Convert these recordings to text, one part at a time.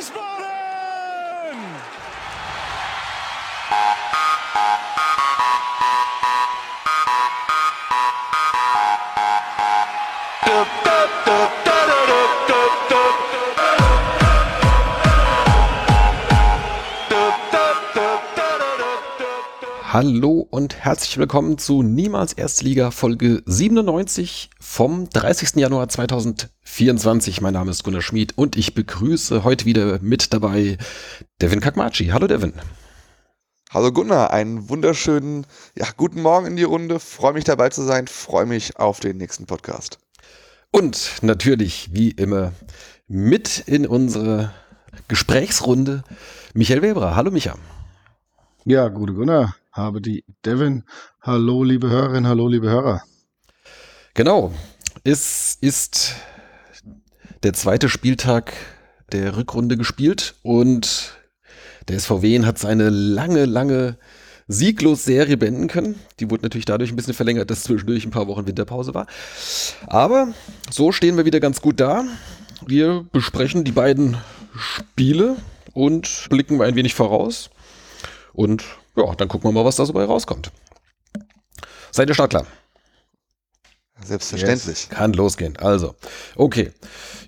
Lisboa! Hallo und herzlich willkommen zu Niemals Erstliga Folge 97 vom 30. Januar 2024. Mein Name ist Gunnar Schmid und ich begrüße heute wieder mit dabei Devin Kakmachi. Hallo Devin. Hallo Gunnar, einen wunderschönen ja, guten Morgen in die Runde. Freue mich dabei zu sein, freue mich auf den nächsten Podcast. Und natürlich, wie immer, mit in unsere Gesprächsrunde Michael Weber. Hallo Micha. Ja, gute Gunnar habe die Devin. Hallo, liebe Hörerinnen, hallo, liebe Hörer. Genau. Es ist der zweite Spieltag der Rückrunde gespielt und der SVW hat seine lange, lange sieglos Serie beenden können. Die wurde natürlich dadurch ein bisschen verlängert, dass zwischendurch ein paar Wochen Winterpause war. Aber so stehen wir wieder ganz gut da. Wir besprechen die beiden Spiele und blicken ein wenig voraus. Und ja, dann gucken wir mal, was da so bei rauskommt. Seid ihr startklar? Selbstverständlich. Yes. Kann losgehen. Also, okay.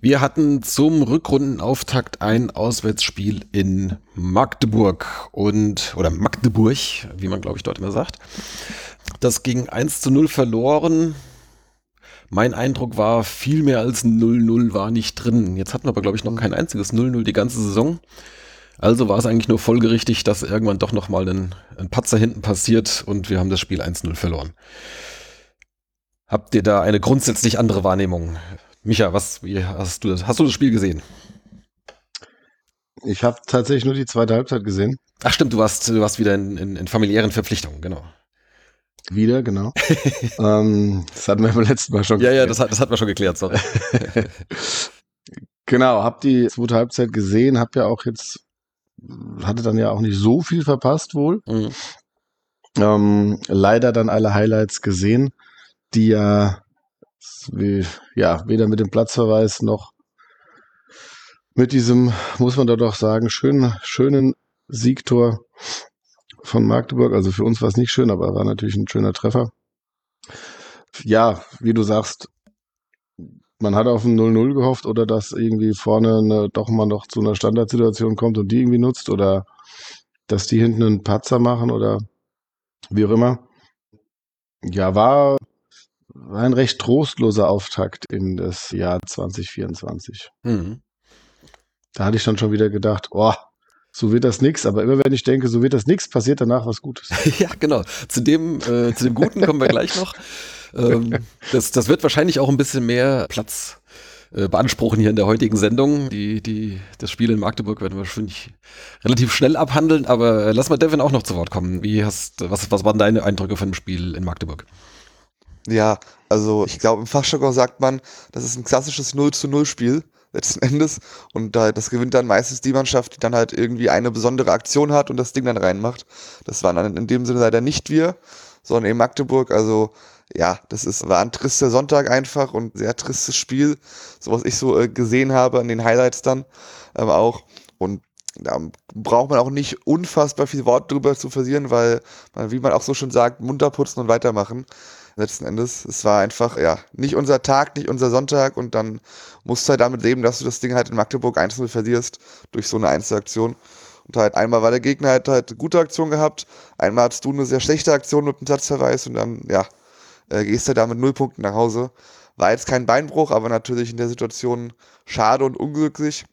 Wir hatten zum Rückrundenauftakt ein Auswärtsspiel in Magdeburg und, oder Magdeburg, wie man glaube ich dort immer sagt. Das ging 1 zu 0 verloren. Mein Eindruck war, viel mehr als 0-0 war nicht drin. Jetzt hatten wir aber, glaube ich, noch kein einziges 0-0 die ganze Saison. Also war es eigentlich nur folgerichtig, dass irgendwann doch nochmal ein, ein Patzer hinten passiert und wir haben das Spiel 1-0 verloren. Habt ihr da eine grundsätzlich andere Wahrnehmung? Micha, was, wie hast du das? Hast du das Spiel gesehen? Ich habe tatsächlich nur die zweite Halbzeit gesehen. Ach stimmt, du warst, du warst wieder in, in, in familiären Verpflichtungen, genau. Wieder, genau. ähm, das hatten wir beim letzten Mal schon geklärt. Ja, ja, das, hat, das hatten wir schon geklärt, sorry. genau, hab die zweite Halbzeit gesehen, hab ja auch jetzt hatte dann ja auch nicht so viel verpasst wohl. Mhm. Ähm, leider dann alle Highlights gesehen, die ja, wie, ja weder mit dem Platzverweis noch mit diesem, muss man da doch sagen, schönen, schönen Siegtor von Magdeburg. Also für uns war es nicht schön, aber war natürlich ein schöner Treffer. Ja, wie du sagst, man hat auf ein 0-0 gehofft oder dass irgendwie vorne eine, doch mal noch zu einer Standardsituation kommt und die irgendwie nutzt oder dass die hinten einen Patzer machen oder wie auch immer. Ja, war, ein recht trostloser Auftakt in das Jahr 2024. Mhm. Da hatte ich dann schon wieder gedacht, oh, so wird das nix. Aber immer wenn ich denke, so wird das nix, passiert danach was Gutes. ja, genau. Zu dem, äh, zu dem Guten kommen wir gleich noch. Ähm, das, das wird wahrscheinlich auch ein bisschen mehr Platz äh, beanspruchen hier in der heutigen Sendung. Die, die, das Spiel in Magdeburg werden wir wahrscheinlich relativ schnell abhandeln, aber lass mal Devin auch noch zu Wort kommen. Wie hast, was, was waren deine Eindrücke von dem Spiel in Magdeburg? Ja, also ich glaube, im Fachjargon sagt man, das ist ein klassisches 0 zu 0 Spiel letzten Endes. Und da, das gewinnt dann meistens die Mannschaft, die dann halt irgendwie eine besondere Aktion hat und das Ding dann reinmacht. Das waren dann in dem Sinne leider nicht wir, sondern eben Magdeburg. Also ja, das ist, war ein trister Sonntag einfach und sehr tristes Spiel, so was ich so äh, gesehen habe an den Highlights dann ähm, auch. Und da braucht man auch nicht unfassbar viel Wort drüber zu versieren, weil man, wie man auch so schon sagt, munter putzen und weitermachen. Letzten Endes. Es war einfach, ja, nicht unser Tag, nicht unser Sonntag und dann musst du halt damit leben, dass du das Ding halt in Magdeburg einzeln verlierst durch so eine Einzelaktion. Und halt einmal war der Gegner halt, halt eine gute Aktion gehabt, einmal hattest du eine sehr schlechte Aktion mit einem Satzverweis und dann, ja, äh, gehst du da mit null Punkten nach Hause. War jetzt kein Beinbruch, aber natürlich in der Situation schade und unglücklich.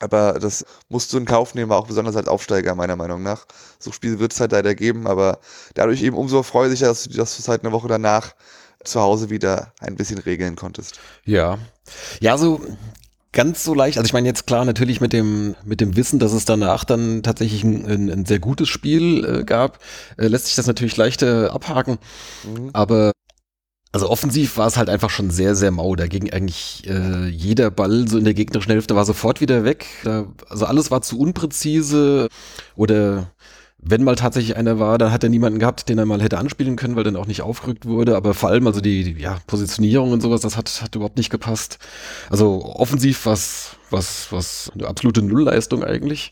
Aber das musst du in Kauf nehmen, auch besonders als Aufsteiger, meiner Meinung nach. So Spiel wird es halt leider geben, aber dadurch eben umso freudiger, dass du das halt eine Woche danach zu Hause wieder ein bisschen regeln konntest. Ja. Ja, so ganz so leicht. Also ich meine jetzt klar natürlich mit dem mit dem Wissen, dass es danach dann tatsächlich ein, ein, ein sehr gutes Spiel äh, gab, äh, lässt sich das natürlich leichter abhaken. Mhm. Aber also offensiv war es halt einfach schon sehr, sehr mau. Da ging eigentlich äh, jeder Ball so in der gegnerischen Hälfte war sofort wieder weg. Da, also alles war zu unpräzise oder wenn mal tatsächlich einer war, dann hat er niemanden gehabt, den er mal hätte anspielen können, weil dann auch nicht aufgerückt wurde. Aber vor allem, also die, die ja, Positionierung und sowas, das hat, hat überhaupt nicht gepasst. Also offensiv was, was, was eine absolute Nullleistung eigentlich.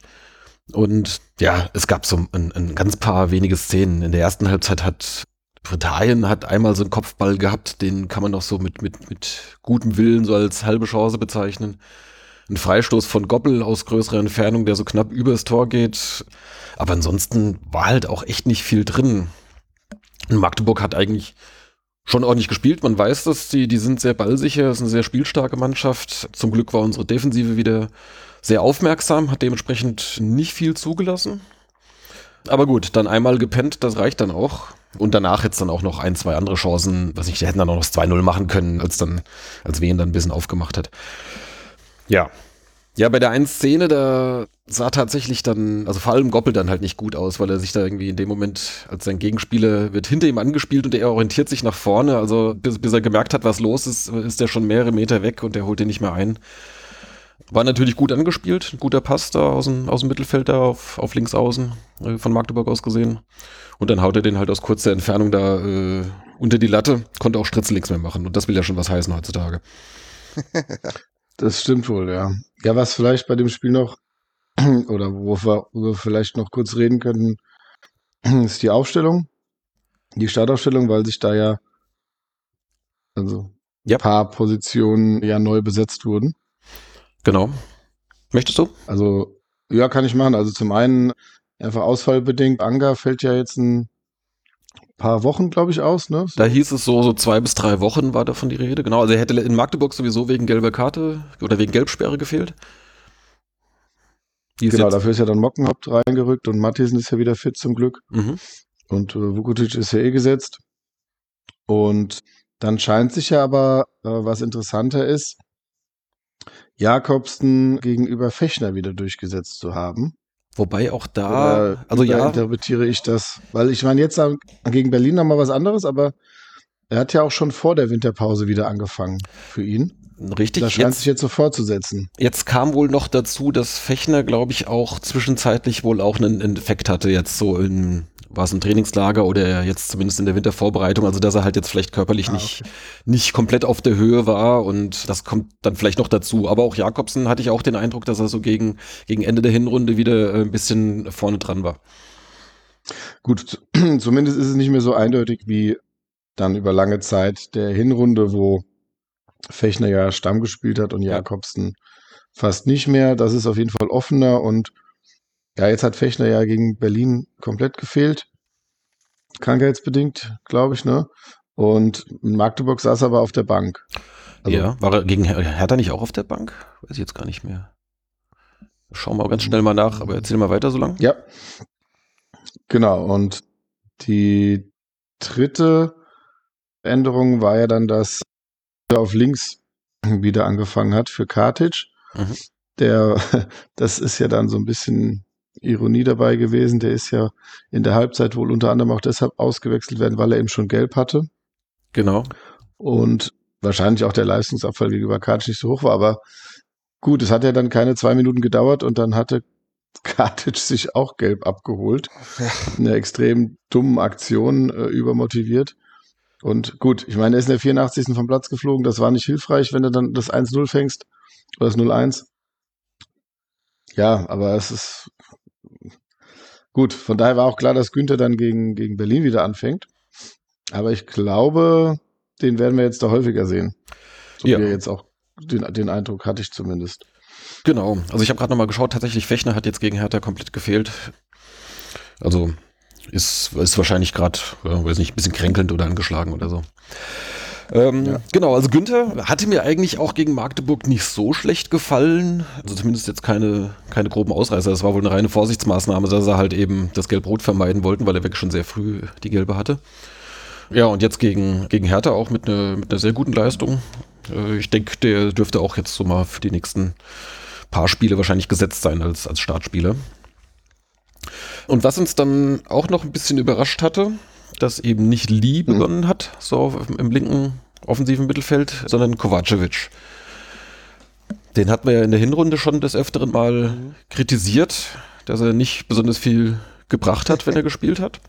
Und ja, es gab so ein, ein ganz paar wenige Szenen. In der ersten Halbzeit hat Britannien hat einmal so einen Kopfball gehabt, den kann man doch so mit, mit, mit gutem Willen so als halbe Chance bezeichnen. Ein Freistoß von Goppel aus größerer Entfernung, der so knapp übers Tor geht. Aber ansonsten war halt auch echt nicht viel drin. Magdeburg hat eigentlich schon ordentlich gespielt. Man weiß das, die, die sind sehr ballsicher, ist eine sehr spielstarke Mannschaft. Zum Glück war unsere Defensive wieder sehr aufmerksam, hat dementsprechend nicht viel zugelassen. Aber gut, dann einmal gepennt, das reicht dann auch. Und danach jetzt dann auch noch ein, zwei andere Chancen, was ich, die hätten dann auch noch das 2-0 machen können, als dann, als Wien dann ein bisschen aufgemacht hat. Ja. Ja, bei der einen Szene, da sah tatsächlich dann, also vor allem Goppel dann halt nicht gut aus, weil er sich da irgendwie in dem Moment, als sein Gegenspieler wird hinter ihm angespielt und er orientiert sich nach vorne, also bis, bis er gemerkt hat, was los ist, ist er schon mehrere Meter weg und er holt ihn nicht mehr ein. War natürlich gut angespielt, ein guter Pass da aus dem, aus dem Mittelfeld da auf, auf links außen, äh, von Magdeburg aus gesehen. Und dann haut er den halt aus kurzer Entfernung da äh, unter die Latte, konnte auch Stritzel nichts mehr machen. Und das will ja schon was heißen heutzutage. das stimmt wohl, ja. Ja, was vielleicht bei dem Spiel noch, oder wo wir, vielleicht noch kurz reden könnten, ist die Aufstellung. Die Startaufstellung, weil sich da ja also ja. ein paar Positionen ja neu besetzt wurden. Genau. Möchtest du? Also, ja, kann ich machen. Also zum einen Einfach ausfallbedingt. Anga fällt ja jetzt ein paar Wochen, glaube ich, aus. Ne? Da hieß es so, so zwei bis drei Wochen war davon die Rede. Genau, also er hätte in Magdeburg sowieso wegen gelber Karte oder wegen Gelbsperre gefehlt. genau, jetzt? dafür ist ja dann Mockenhaupt reingerückt und Matthiesen ist ja wieder fit zum Glück. Mhm. Und äh, Vukotic ist ja eh gesetzt. Und dann scheint sich ja aber, äh, was interessanter ist, Jakobsen gegenüber Fechner wieder durchgesetzt zu haben. Wobei auch da, Oder also ja. interpretiere ich das. Weil ich meine, jetzt gegen Berlin nochmal was anderes, aber er hat ja auch schon vor der Winterpause wieder angefangen für ihn. Richtig. Das scheint jetzt, sich jetzt so fortzusetzen. Jetzt kam wohl noch dazu, dass Fechner, glaube ich, auch zwischenzeitlich wohl auch einen Effekt hatte, jetzt so in, war es ein Trainingslager oder jetzt zumindest in der Wintervorbereitung, also dass er halt jetzt vielleicht körperlich ah, nicht, okay. nicht komplett auf der Höhe war und das kommt dann vielleicht noch dazu. Aber auch Jakobsen hatte ich auch den Eindruck, dass er so gegen, gegen Ende der Hinrunde wieder äh, ein bisschen vorne dran war. Gut, zumindest ist es nicht mehr so eindeutig wie dann über lange Zeit der Hinrunde, wo Fechner ja Stamm gespielt hat und Jakobsen fast nicht mehr. Das ist auf jeden Fall offener und ja, jetzt hat Fechner ja gegen Berlin komplett gefehlt. Krankheitsbedingt, glaube ich, ne? Und in Magdeburg saß er aber auf der Bank. Also, ja, war er gegen Her Hertha nicht auch auf der Bank? Weiß ich jetzt gar nicht mehr. Schauen wir ganz schnell mal nach, aber erzähl mal weiter so lang. Ja. Genau, und die dritte Änderung war ja dann, dass er auf links wieder angefangen hat für Kartic. Mhm. Der, das ist ja dann so ein bisschen Ironie dabei gewesen. Der ist ja in der Halbzeit wohl unter anderem auch deshalb ausgewechselt werden, weil er eben schon gelb hatte. Genau. Und wahrscheinlich auch der Leistungsabfall gegenüber Kartic nicht so hoch war. Aber gut, es hat ja dann keine zwei Minuten gedauert und dann hatte Kartic sich auch gelb abgeholt. Ja. Eine extrem dummen Aktion, äh, übermotiviert. Und gut, ich meine, er ist in der 84. vom Platz geflogen. Das war nicht hilfreich, wenn du dann das 1-0 fängst oder das 0-1. Ja, aber es ist Gut, von daher war auch klar, dass Günther dann gegen, gegen Berlin wieder anfängt. Aber ich glaube, den werden wir jetzt da häufiger sehen. So ja. wie jetzt auch den, den Eindruck hatte ich zumindest. Genau. Also ich habe gerade nochmal geschaut, tatsächlich Fechner hat jetzt gegen Hertha komplett gefehlt. Also ist, ist wahrscheinlich gerade, ja, weiß nicht, ein bisschen kränkelnd oder angeschlagen oder so. Ähm, ja. Genau, also Günther hatte mir eigentlich auch gegen Magdeburg nicht so schlecht gefallen. Also zumindest jetzt keine, keine groben Ausreißer. Das war wohl eine reine Vorsichtsmaßnahme, dass er halt eben das Gelb-Rot vermeiden wollten, weil er wirklich schon sehr früh die gelbe hatte. Ja, und jetzt gegen, gegen Hertha auch mit, ne, mit einer sehr guten Leistung. Äh, ich denke, der dürfte auch jetzt so mal für die nächsten paar Spiele wahrscheinlich gesetzt sein als, als Startspieler. Und was uns dann auch noch ein bisschen überrascht hatte, dass eben nicht Lee mhm. begonnen hat, so im linken offensiven Mittelfeld, sondern Kovacevic. Den hat man ja in der Hinrunde schon des Öfteren mal mhm. kritisiert, dass er nicht besonders viel gebracht hat, wenn er gespielt hat.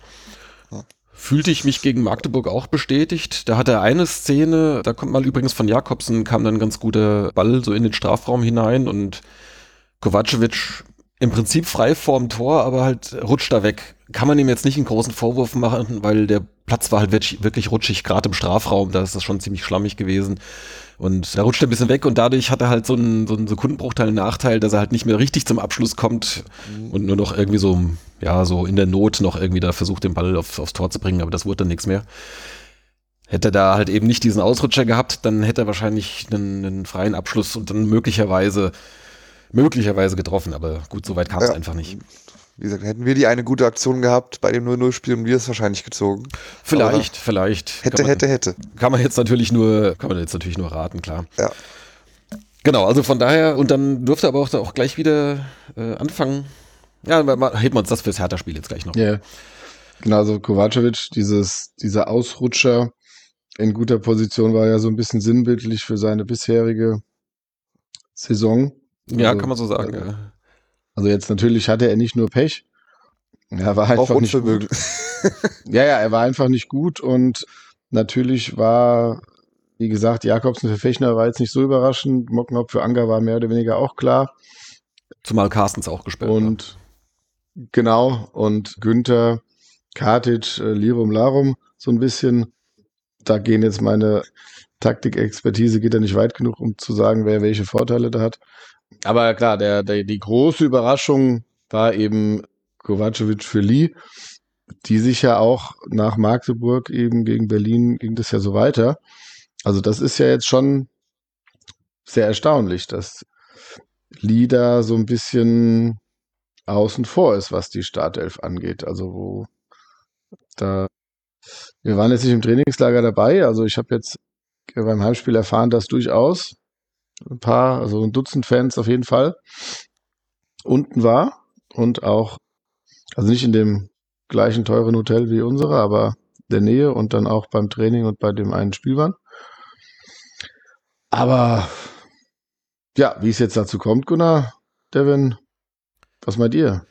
Fühlte ich mich gegen Magdeburg auch bestätigt. Da hat er eine Szene, da kommt mal übrigens von Jakobsen, kam dann ein ganz guter Ball so in den Strafraum hinein und Kovacevic im Prinzip frei vorm Tor, aber halt rutscht da weg. Kann man ihm jetzt nicht einen großen Vorwurf machen, weil der Platz war halt wirklich, wirklich rutschig, gerade im Strafraum, da ist das schon ziemlich schlammig gewesen. Und da rutscht er ein bisschen weg und dadurch hat er halt so einen, so einen Sekundenbruchteil einen Nachteil, dass er halt nicht mehr richtig zum Abschluss kommt mhm. und nur noch irgendwie so, ja, so in der Not noch irgendwie da versucht, den Ball auf, aufs Tor zu bringen, aber das wurde dann nichts mehr. Hätte er da halt eben nicht diesen Ausrutscher gehabt, dann hätte er wahrscheinlich einen, einen freien Abschluss und dann möglicherweise möglicherweise getroffen, aber gut, so weit kam es ja. einfach nicht. Wie gesagt, hätten wir die eine gute Aktion gehabt bei dem 0-0-Spiel und wir es wahrscheinlich gezogen. Vielleicht, vielleicht. Hätte, man, hätte, hätte. Kann man jetzt natürlich nur, kann man jetzt natürlich nur raten, klar. Ja. Genau, also von daher, und dann durfte aber auch, auch gleich wieder äh, anfangen. Ja, heben wir uns das fürs Hertha-Spiel jetzt gleich noch. Ja. Yeah. Genau, also Kovacevic, dieses, dieser Ausrutscher in guter Position war ja so ein bisschen sinnbildlich für seine bisherige Saison. Ja, also, kann man so sagen. Äh, ja. Also jetzt natürlich hatte er nicht nur Pech, er war einfach nicht gut. ja, ja, er war einfach nicht gut und natürlich war, wie gesagt, Jakobsen für Fechner war jetzt nicht so überraschend. Mockenhaupt für Anger war mehr oder weniger auch klar. Zumal Carstens auch gespielt Und war. genau, und Günther, Katic, äh, Lirum Larum, so ein bisschen. Da gehen jetzt meine Taktikexpertise geht ja nicht weit genug, um zu sagen, wer welche Vorteile da hat. Aber klar, der, der, die große Überraschung war eben Kovacevic für Lee, die sich ja auch nach Magdeburg eben gegen Berlin ging das ja so weiter. Also das ist ja jetzt schon sehr erstaunlich, dass Lee da so ein bisschen außen vor ist, was die Startelf angeht. Also wo da wir waren jetzt nicht im Trainingslager dabei, also ich habe jetzt beim Heimspiel erfahren, dass durchaus ein paar, also ein Dutzend Fans auf jeden Fall unten war und auch, also nicht in dem gleichen teuren Hotel wie unsere, aber der Nähe und dann auch beim Training und bei dem einen Spiel waren. Aber ja, wie es jetzt dazu kommt, Gunnar, Devin, was meint ihr?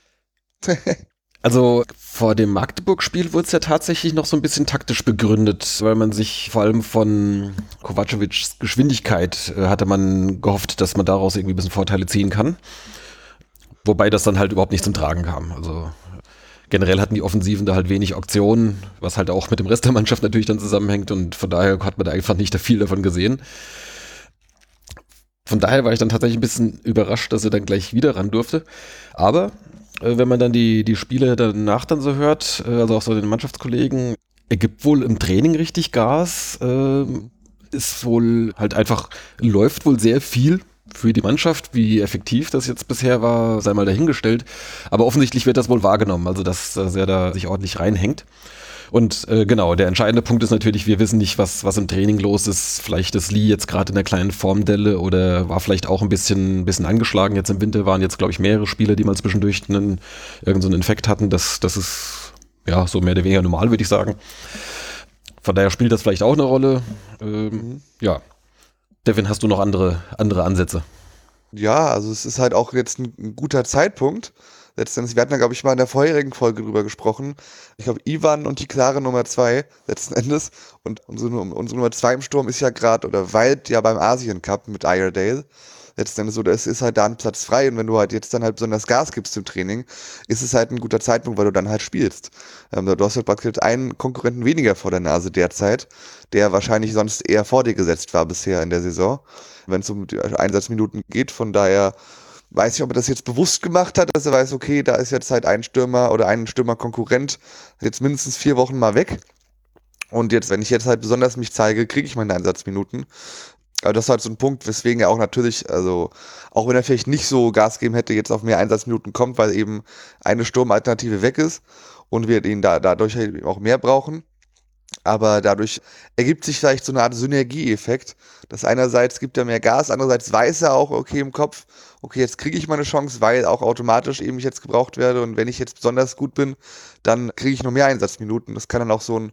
Also vor dem Magdeburg-Spiel wurde es ja tatsächlich noch so ein bisschen taktisch begründet, weil man sich vor allem von Kovacevics Geschwindigkeit äh, hatte man gehofft, dass man daraus irgendwie ein bisschen Vorteile ziehen kann. Wobei das dann halt überhaupt nicht zum Tragen kam. Also generell hatten die Offensiven da halt wenig Auktionen, was halt auch mit dem Rest der Mannschaft natürlich dann zusammenhängt und von daher hat man da einfach nicht viel davon gesehen. Von daher war ich dann tatsächlich ein bisschen überrascht, dass er dann gleich wieder ran durfte. Aber wenn man dann die, die Spiele danach dann so hört, äh, also auch so den Mannschaftskollegen, er gibt wohl im Training richtig Gas, äh, ist wohl halt einfach, läuft wohl sehr viel für die Mannschaft. Wie effektiv das jetzt bisher war, sei mal dahingestellt. Aber offensichtlich wird das wohl wahrgenommen, also dass, dass er da sich ordentlich reinhängt. Und äh, genau, der entscheidende Punkt ist natürlich, wir wissen nicht, was, was im Training los ist. Vielleicht ist Lee jetzt gerade in einer kleinen Formdelle oder war vielleicht auch ein bisschen, bisschen angeschlagen. Jetzt im Winter waren jetzt, glaube ich, mehrere Spieler, die mal zwischendurch einen, irgendeinen Infekt hatten. Das, das ist ja so mehr oder weniger normal, würde ich sagen. Von daher spielt das vielleicht auch eine Rolle. Ähm. Ja. Devin, hast du noch andere, andere Ansätze? Ja, also es ist halt auch jetzt ein, ein guter Zeitpunkt letztendlich, wir hatten ja, glaube ich, mal in der vorherigen Folge drüber gesprochen. Ich glaube, Ivan und die klare Nummer zwei letzten Endes. Und unsere, unsere Nummer zwei im Sturm ist ja gerade, oder weilt ja beim Asien Cup mit Iredale. Letzten Endes so, es ist halt da ein Platz frei und wenn du halt jetzt dann halt besonders Gas gibst im Training, ist es halt ein guter Zeitpunkt, weil du dann halt spielst. Ähm, du hast halt praktisch einen Konkurrenten weniger vor der Nase derzeit, der wahrscheinlich sonst eher vor dir gesetzt war bisher in der Saison, wenn es um die Einsatzminuten geht. Von daher weiß nicht, ob er das jetzt bewusst gemacht hat, dass er weiß, okay, da ist jetzt halt ein Stürmer oder ein Stürmer-Konkurrent jetzt mindestens vier Wochen mal weg. Und jetzt, wenn ich jetzt halt besonders mich zeige, kriege ich meine Einsatzminuten. Aber das ist halt so ein Punkt, weswegen er auch natürlich, also auch wenn er vielleicht nicht so Gas geben hätte, jetzt auf mehr Einsatzminuten kommt, weil eben eine Sturmalternative weg ist und wir ihn da dadurch halt auch mehr brauchen. Aber dadurch ergibt sich vielleicht so eine Art Synergieeffekt, dass einerseits gibt er mehr Gas, andererseits weiß er auch, okay, im Kopf, okay, jetzt kriege ich meine Chance, weil auch automatisch eben ich jetzt gebraucht werde und wenn ich jetzt besonders gut bin, dann kriege ich noch mehr Einsatzminuten. Das kann dann auch so ein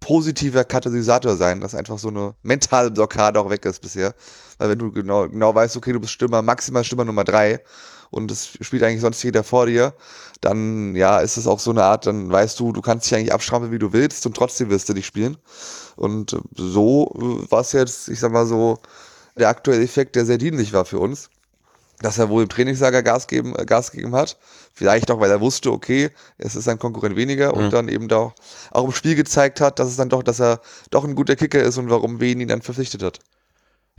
positiver Katalysator sein, dass einfach so eine mentale Blockade auch weg ist bisher. Weil wenn du genau, genau weißt, okay, du bist Stürmer, maximal Stürmer Nummer drei und es spielt eigentlich sonst jeder vor dir, dann ja, ist es auch so eine Art, dann weißt du, du kannst dich eigentlich abschrauben, wie du willst und trotzdem wirst du nicht spielen. Und so äh, war es jetzt, ich sag mal so, der aktuelle Effekt, der sehr dienlich war für uns dass er wohl im Trainingslager Gas, geben, äh, Gas gegeben hat. Vielleicht auch, weil er wusste, okay, es ist ein Konkurrent weniger und mhm. dann eben doch auch im Spiel gezeigt hat, dass es dann doch, dass er doch ein guter Kicker ist und warum Wen ihn dann verpflichtet hat.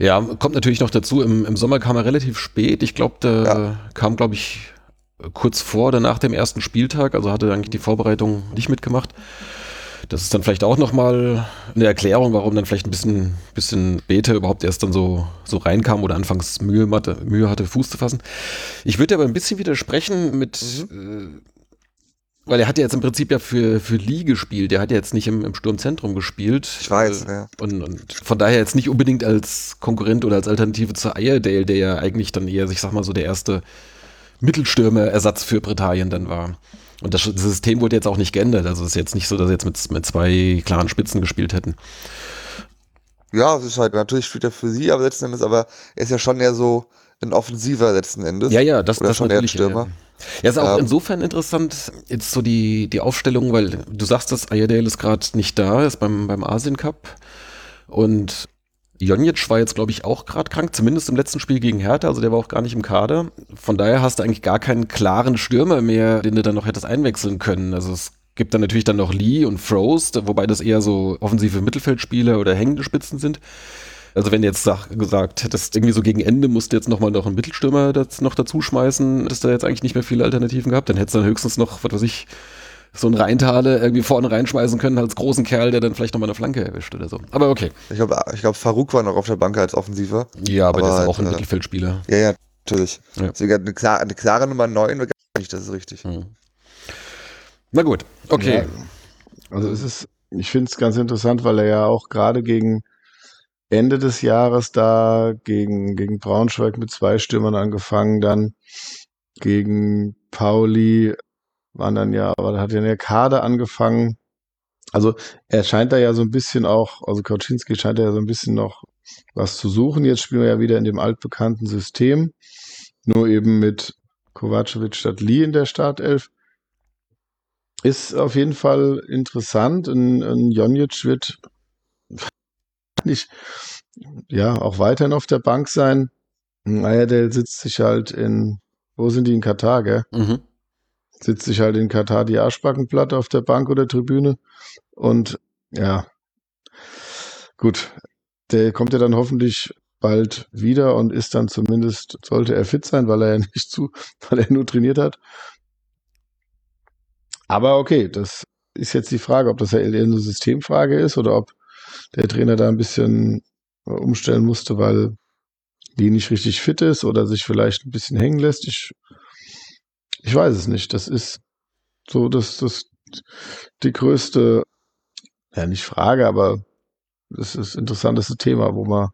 Ja, kommt natürlich noch dazu, im, im Sommer kam er relativ spät. Ich glaube, der ja. kam, glaube ich, kurz vor oder nach dem ersten Spieltag, also hatte eigentlich die Vorbereitung nicht mitgemacht. Das ist dann vielleicht auch nochmal eine Erklärung, warum dann vielleicht ein bisschen, bisschen Bete überhaupt erst dann so, so reinkam oder anfangs Mühe hatte, Mühe hatte, Fuß zu fassen. Ich würde aber ein bisschen widersprechen mit, mhm. äh, weil er hat ja jetzt im Prinzip ja für, für Lee gespielt. Der hat ja jetzt nicht im, im Sturmzentrum gespielt. Ich weiß, äh, ja. Und, und von daher jetzt nicht unbedingt als Konkurrent oder als Alternative zu Iredale, der ja eigentlich dann eher, ich sag mal so, der erste Mittelstürmer-Ersatz für Britannien dann war. Und das System wurde jetzt auch nicht geändert. Also es ist jetzt nicht so, dass sie jetzt mit, mit zwei klaren Spitzen gespielt hätten. Ja, es ist halt natürlich spielt er für sie, aber letzten Endes, aber er ist ja schon eher so ein Offensiver letzten Endes. Ja, ja, das, Oder das schon eher ein Stürmer. Ja, ist auch ähm, insofern interessant, jetzt so die, die Aufstellung, weil du sagst, dass Ayadale ist gerade nicht da, ist beim, beim Asien Cup. Und Jonic war jetzt, glaube ich, auch gerade krank, zumindest im letzten Spiel gegen Hertha, also der war auch gar nicht im Kader. Von daher hast du eigentlich gar keinen klaren Stürmer mehr, den du dann noch hättest einwechseln können. Also es gibt dann natürlich dann noch Lee und Frost, wobei das eher so offensive Mittelfeldspieler oder hängende Spitzen sind. Also wenn jetzt sag, gesagt hättest, irgendwie so gegen Ende musst du jetzt nochmal noch einen Mittelstürmer das noch dazu schmeißen, du jetzt eigentlich nicht mehr viele Alternativen gehabt, dann hättest du dann höchstens noch, was weiß ich, so einen Reintale irgendwie vorne reinschmeißen können als großen Kerl, der dann vielleicht nochmal eine Flanke erwischt oder so. Aber okay. Ich glaube, ich glaub, Farouk war noch auf der Bank als Offensiver. Ja, aber, aber der ist halt, auch ein äh, Mittelfeldspieler. Ja, ja, natürlich. Ja. Deswegen eine, klar, eine klare Nummer 9 gar nicht, das ist richtig. Hm. Na gut, okay. Ja, also es ist, ich finde es ganz interessant, weil er ja auch gerade gegen Ende des Jahres da gegen, gegen Braunschweig mit zwei Stürmern angefangen, dann gegen Pauli waren dann ja, aber da hat ja der Kader angefangen. Also er scheint da ja so ein bisschen auch, also Kauczynski scheint da ja so ein bisschen noch was zu suchen. Jetzt spielen wir ja wieder in dem altbekannten System, nur eben mit Kovacevic statt Lee in der Startelf. Ist auf jeden Fall interessant. Ein, ein Jonic wird nicht, ja, auch weiterhin auf der Bank sein. Ayadel sitzt sich halt in, wo sind die in Katar, gell? Mhm sitzt sich halt in Katar die Arschbacken platt auf der Bank oder Tribüne. Und ja, gut, der kommt ja dann hoffentlich bald wieder und ist dann zumindest, sollte er fit sein, weil er ja nicht zu, weil er nur trainiert hat. Aber okay, das ist jetzt die Frage, ob das ja eher eine Systemfrage ist oder ob der Trainer da ein bisschen umstellen musste, weil die nicht richtig fit ist oder sich vielleicht ein bisschen hängen lässt. Ich ich weiß es nicht. Das ist so, das, das, die größte, ja, nicht Frage, aber das ist das interessanteste Thema, wo wir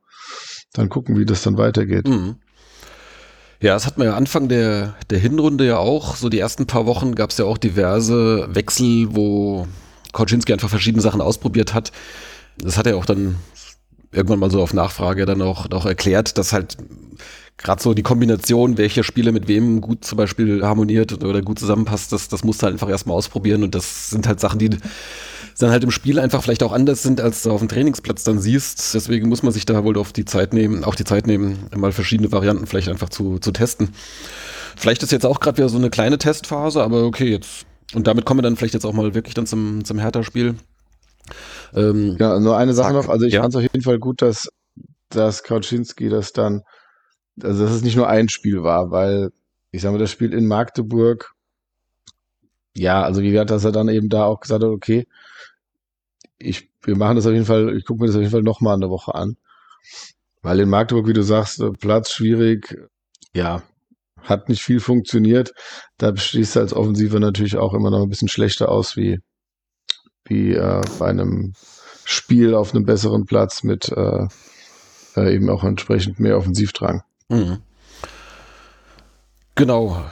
dann gucken, wie das dann weitergeht. Mhm. Ja, das hat man ja Anfang der, der Hinrunde ja auch. So die ersten paar Wochen gab es ja auch diverse Wechsel, wo Koczynski einfach verschiedene Sachen ausprobiert hat. Das hat er auch dann irgendwann mal so auf Nachfrage dann auch, auch erklärt, dass halt gerade so die Kombination, welcher Spieler mit wem gut zum Beispiel harmoniert oder gut zusammenpasst, das, das musst du halt einfach erstmal ausprobieren und das sind halt Sachen, die dann halt im Spiel einfach vielleicht auch anders sind, als du auf dem Trainingsplatz dann siehst. Deswegen muss man sich da wohl auf die Zeit nehmen, auch die Zeit nehmen, mal verschiedene Varianten vielleicht einfach zu, zu testen. Vielleicht ist jetzt auch gerade wieder so eine kleine Testphase, aber okay, jetzt. Und damit kommen wir dann vielleicht jetzt auch mal wirklich dann zum, zum Hertha-Spiel. Ähm, ja, nur eine Sache noch. Also ich ja. fand es auf jeden Fall gut, dass, dass Kauczynski das dann also dass es nicht nur ein Spiel war, weil ich sage mal, das Spiel in Magdeburg, ja, also wie gesagt, dass er dann eben da auch gesagt hat, okay, ich, wir machen das auf jeden Fall, ich gucke mir das auf jeden Fall nochmal eine Woche an. Weil in Magdeburg, wie du sagst, Platz schwierig, ja, hat nicht viel funktioniert. Da stehst du als Offensive natürlich auch immer noch ein bisschen schlechter aus wie, wie äh, bei einem Spiel auf einem besseren Platz mit äh, äh, eben auch entsprechend mehr Offensivdrang. Mhm. Genau.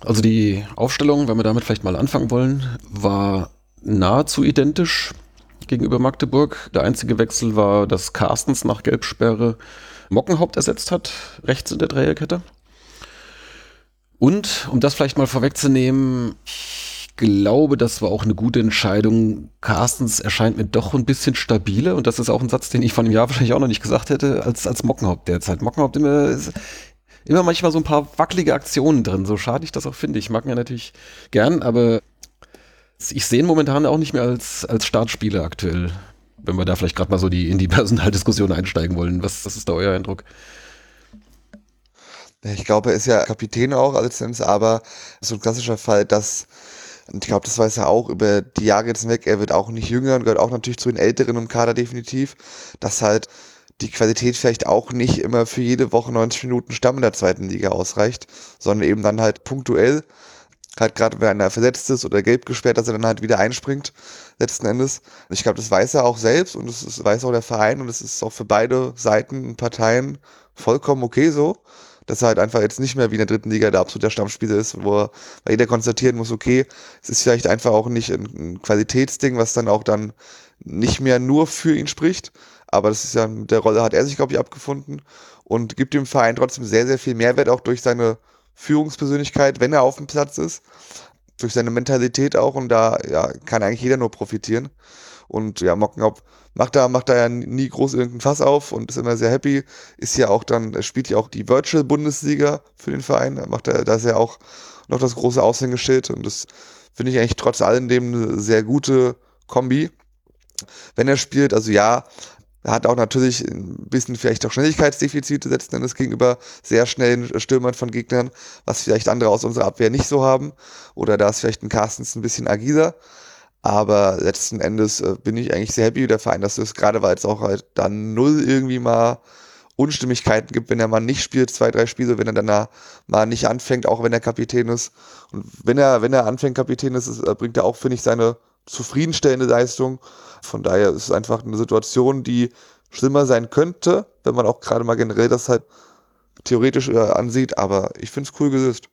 Also die Aufstellung, wenn wir damit vielleicht mal anfangen wollen, war nahezu identisch. Gegenüber Magdeburg. Der einzige Wechsel war, dass Carstens nach Gelbsperre Mockenhaupt ersetzt hat, rechts in der Dreierkette. Und, um das vielleicht mal vorwegzunehmen, ich glaube, das war auch eine gute Entscheidung. Carstens erscheint mir doch ein bisschen stabiler und das ist auch ein Satz, den ich von einem Jahr wahrscheinlich auch noch nicht gesagt hätte, als, als Mockenhaupt derzeit. Mockenhaupt immer, ist, immer manchmal so ein paar wackelige Aktionen drin, so schade ich das auch finde. Ich mag ihn ja natürlich gern, aber ich sehe ihn momentan auch nicht mehr als, als Startspieler aktuell. Wenn wir da vielleicht gerade mal so die, in die Personaldiskussion einsteigen wollen. Was, was ist da euer Eindruck? Ich glaube, er ist ja Kapitän auch als Sims, aber so ein klassischer Fall, dass, und ich glaube, das weiß er auch über die Jahre jetzt weg, er wird auch nicht jünger und gehört auch natürlich zu den Älteren im Kader definitiv, dass halt die Qualität vielleicht auch nicht immer für jede Woche 90 Minuten Stamm in der zweiten Liga ausreicht, sondern eben dann halt punktuell, halt gerade wenn einer versetzt ist oder gelb gesperrt, dass er dann halt wieder einspringt, letzten Endes. Ich glaube, das weiß er auch selbst und das weiß auch der Verein und es ist auch für beide Seiten und Parteien vollkommen okay so dass er halt einfach jetzt nicht mehr wie in der dritten Liga der absolute Stammspieler ist, wo er, weil jeder konstatieren muss, okay, es ist vielleicht einfach auch nicht ein, ein Qualitätsding, was dann auch dann nicht mehr nur für ihn spricht, aber das ist ja, mit der Rolle hat er sich, glaube ich, abgefunden und gibt dem Verein trotzdem sehr, sehr viel Mehrwert auch durch seine Führungspersönlichkeit, wenn er auf dem Platz ist, durch seine Mentalität auch und da ja, kann eigentlich jeder nur profitieren. Und ja, Mockenhaupt macht da, macht da ja nie groß irgendein Fass auf und ist immer sehr happy. Ist ja auch dann, spielt ja auch die Virtual Bundesliga für den Verein. Macht er, da ist ja auch noch das große Aushängeschild und das finde ich eigentlich trotz allem dem eine sehr gute Kombi. Wenn er spielt, also ja, er hat auch natürlich ein bisschen vielleicht auch Schnelligkeitsdefizite letzten Endes gegenüber sehr schnellen Stürmern von Gegnern, was vielleicht andere aus unserer Abwehr nicht so haben. Oder da ist vielleicht ein Carstens ein bisschen agiler. Aber letzten Endes äh, bin ich eigentlich sehr happy mit der Verein, dass es gerade, weil es auch halt dann null irgendwie mal Unstimmigkeiten gibt, wenn er mal nicht spielt, zwei, drei Spiele, wenn er dann mal nicht anfängt, auch wenn er Kapitän ist. Und wenn er, wenn er anfängt, Kapitän ist, ist bringt er auch, finde ich, seine zufriedenstellende Leistung. Von daher ist es einfach eine Situation, die schlimmer sein könnte, wenn man auch gerade mal generell das halt theoretisch äh, ansieht, aber ich finde es cool gelöst.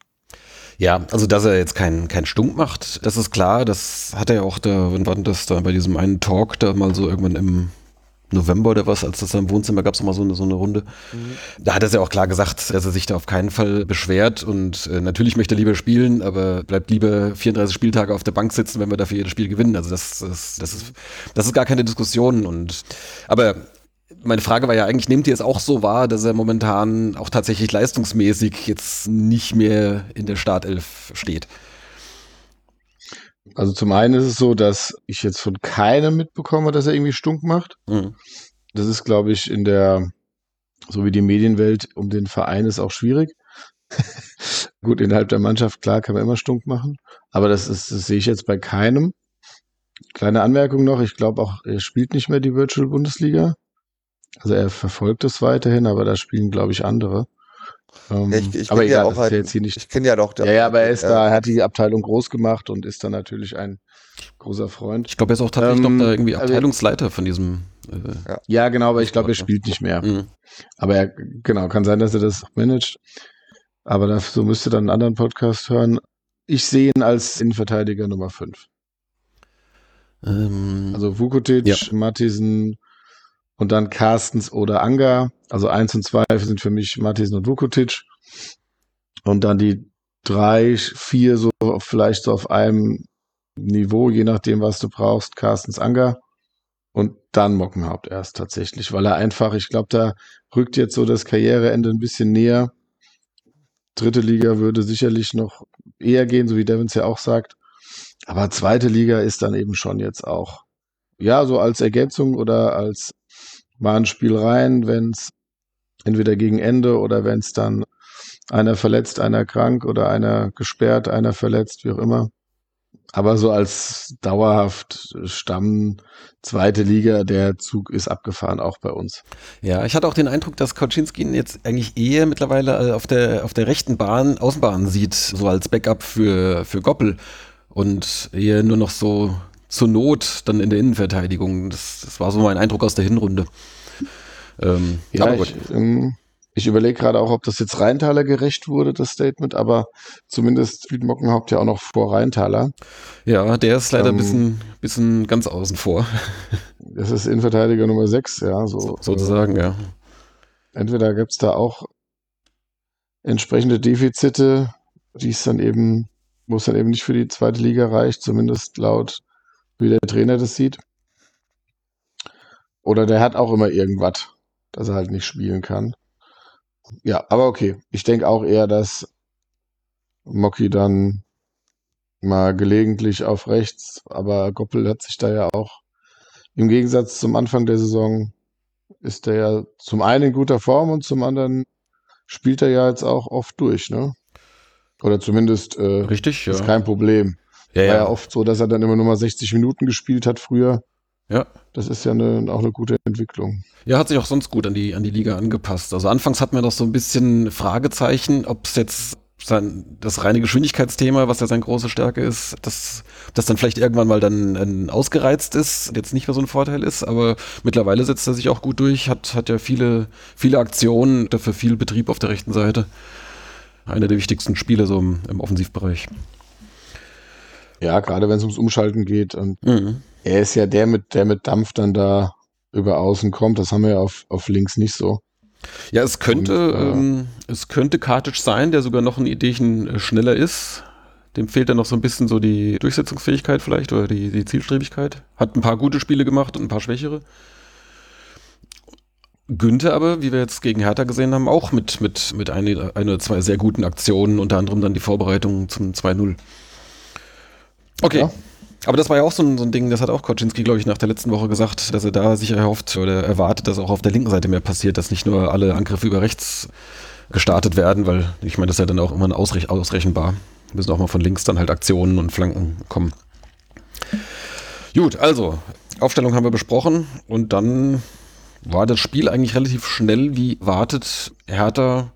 Ja, also dass er jetzt keinen kein Stunk macht, das ist klar. Das hat er ja auch da, wann war das da bei diesem einen Talk da mal so irgendwann im November oder was, als das da im Wohnzimmer gab es mal so eine, so eine Runde. Mhm. Da hat er ja auch klar gesagt, dass er sich da auf keinen Fall beschwert und äh, natürlich möchte er lieber spielen, aber bleibt lieber 34 Spieltage auf der Bank sitzen, wenn wir dafür jedes Spiel gewinnen. Also das, das, das, ist, das ist gar keine Diskussion. Und aber meine Frage war ja eigentlich, nehmt ihr es auch so wahr, dass er momentan auch tatsächlich leistungsmäßig jetzt nicht mehr in der Startelf steht? Also zum einen ist es so, dass ich jetzt von keinem mitbekomme, dass er irgendwie stunk macht. Mhm. Das ist, glaube ich, in der, so wie die Medienwelt um den Verein ist auch schwierig. Gut, innerhalb der Mannschaft, klar, kann man immer stunk machen. Aber das, ist, das sehe ich jetzt bei keinem. Kleine Anmerkung noch, ich glaube auch, er spielt nicht mehr die Virtual Bundesliga. Also er verfolgt es weiterhin, aber da spielen, glaube ich, andere. Ähm, ja, ich, ich aber egal, ja auch halt, jetzt hier nicht. Ich kenne ja doch. Ja, ja, aber er ist ja. da, er hat die Abteilung groß gemacht und ist dann natürlich ein großer Freund. Ich glaube, er ist auch tatsächlich ähm, noch da irgendwie also Abteilungsleiter von diesem. Äh, ja. ja, genau, aber ich glaube, er spielt nicht mehr. Mhm. Aber er, genau, kann sein, dass er das managt. Aber das, so müsste dann einen anderen Podcast hören. Ich sehe ihn als Innenverteidiger Nummer 5. Ähm, also Vukotic, ja. Mattisen, und dann Carstens oder Anga. Also eins und zwei sind für mich Mattisen und Vukotic. Und dann die drei, vier so vielleicht so auf einem Niveau, je nachdem, was du brauchst, Carstens Anga. Und dann Mockenhaupt erst tatsächlich, weil er einfach, ich glaube, da rückt jetzt so das Karriereende ein bisschen näher. Dritte Liga würde sicherlich noch eher gehen, so wie Devins ja auch sagt. Aber zweite Liga ist dann eben schon jetzt auch, ja, so als Ergänzung oder als mal ein Spiel rein, wenn es entweder gegen Ende oder wenn es dann einer verletzt, einer krank oder einer gesperrt, einer verletzt, wie auch immer. Aber so als dauerhaft Stamm zweite Liga, der Zug ist abgefahren, auch bei uns. Ja, ich hatte auch den Eindruck, dass Kaczynski ihn jetzt eigentlich eher mittlerweile auf der, auf der rechten Bahn, Außenbahn sieht, so als Backup für, für Goppel und eher nur noch so zur Not dann in der Innenverteidigung. Das, das war so mein Eindruck aus der Hinrunde. Ähm, ja, ich, ähm, Ich überlege gerade auch, ob das jetzt Rheintaler gerecht wurde, das Statement, aber zumindest spielt Mockenhaupt ja auch noch vor Rheintaler. Ja, der ist leider ähm, ein bisschen, bisschen ganz außen vor. Das ist Innenverteidiger Nummer 6, ja. So, so sozusagen, äh, ja. Entweder gibt es da auch entsprechende Defizite, die es dann eben, wo es dann eben nicht für die zweite Liga reicht, zumindest laut wie der Trainer das sieht. Oder der hat auch immer irgendwas, dass er halt nicht spielen kann. Ja, aber okay. Ich denke auch eher, dass Mocky dann mal gelegentlich auf rechts, aber Goppel hat sich da ja auch im Gegensatz zum Anfang der Saison ist der ja zum einen in guter Form und zum anderen spielt er ja jetzt auch oft durch, ne? Oder zumindest äh, Richtig, ja. ist kein Problem. Ja, War ja. ja oft so, dass er dann immer nur mal 60 Minuten gespielt hat früher. Ja. Das ist ja eine, auch eine gute Entwicklung. Ja, hat sich auch sonst gut an die, an die Liga angepasst. Also anfangs hat man doch so ein bisschen Fragezeichen, ob es jetzt sein, das reine Geschwindigkeitsthema, was ja seine große Stärke ist, dass das dann vielleicht irgendwann mal dann äh, ausgereizt ist, jetzt nicht mehr so ein Vorteil ist, aber mittlerweile setzt er sich auch gut durch, hat, hat ja viele, viele Aktionen, dafür viel Betrieb auf der rechten Seite. Einer der wichtigsten Spiele so im, im Offensivbereich. Ja, gerade wenn es ums Umschalten geht. Und mhm. Er ist ja der mit, der mit Dampf dann da über außen kommt. Das haben wir ja auf, auf links nicht so. Ja, es könnte, Und, äh, ähm, es könnte Kartic sein, der sogar noch ein Ideen äh, schneller ist. Dem fehlt dann noch so ein bisschen so die Durchsetzungsfähigkeit vielleicht oder die, die Zielstrebigkeit. Hat ein paar gute Spiele gemacht und ein paar schwächere. Günther aber, wie wir jetzt gegen Hertha gesehen haben, auch mit, mit, mit ein, ein oder zwei sehr guten Aktionen, unter anderem dann die Vorbereitung zum 2-0. Okay. Ja. Aber das war ja auch so ein, so ein Ding, das hat auch Koczynski, glaube ich, nach der letzten Woche gesagt, dass er da sich erhofft oder erwartet, dass auch auf der linken Seite mehr passiert, dass nicht nur alle Angriffe über rechts gestartet werden, weil ich meine, das ist ja dann auch immer ausrech ausrechenbar. Müssen auch mal von links dann halt Aktionen und Flanken kommen. Gut, also, Aufstellung haben wir besprochen und dann war das Spiel eigentlich relativ schnell wie wartet. Hertha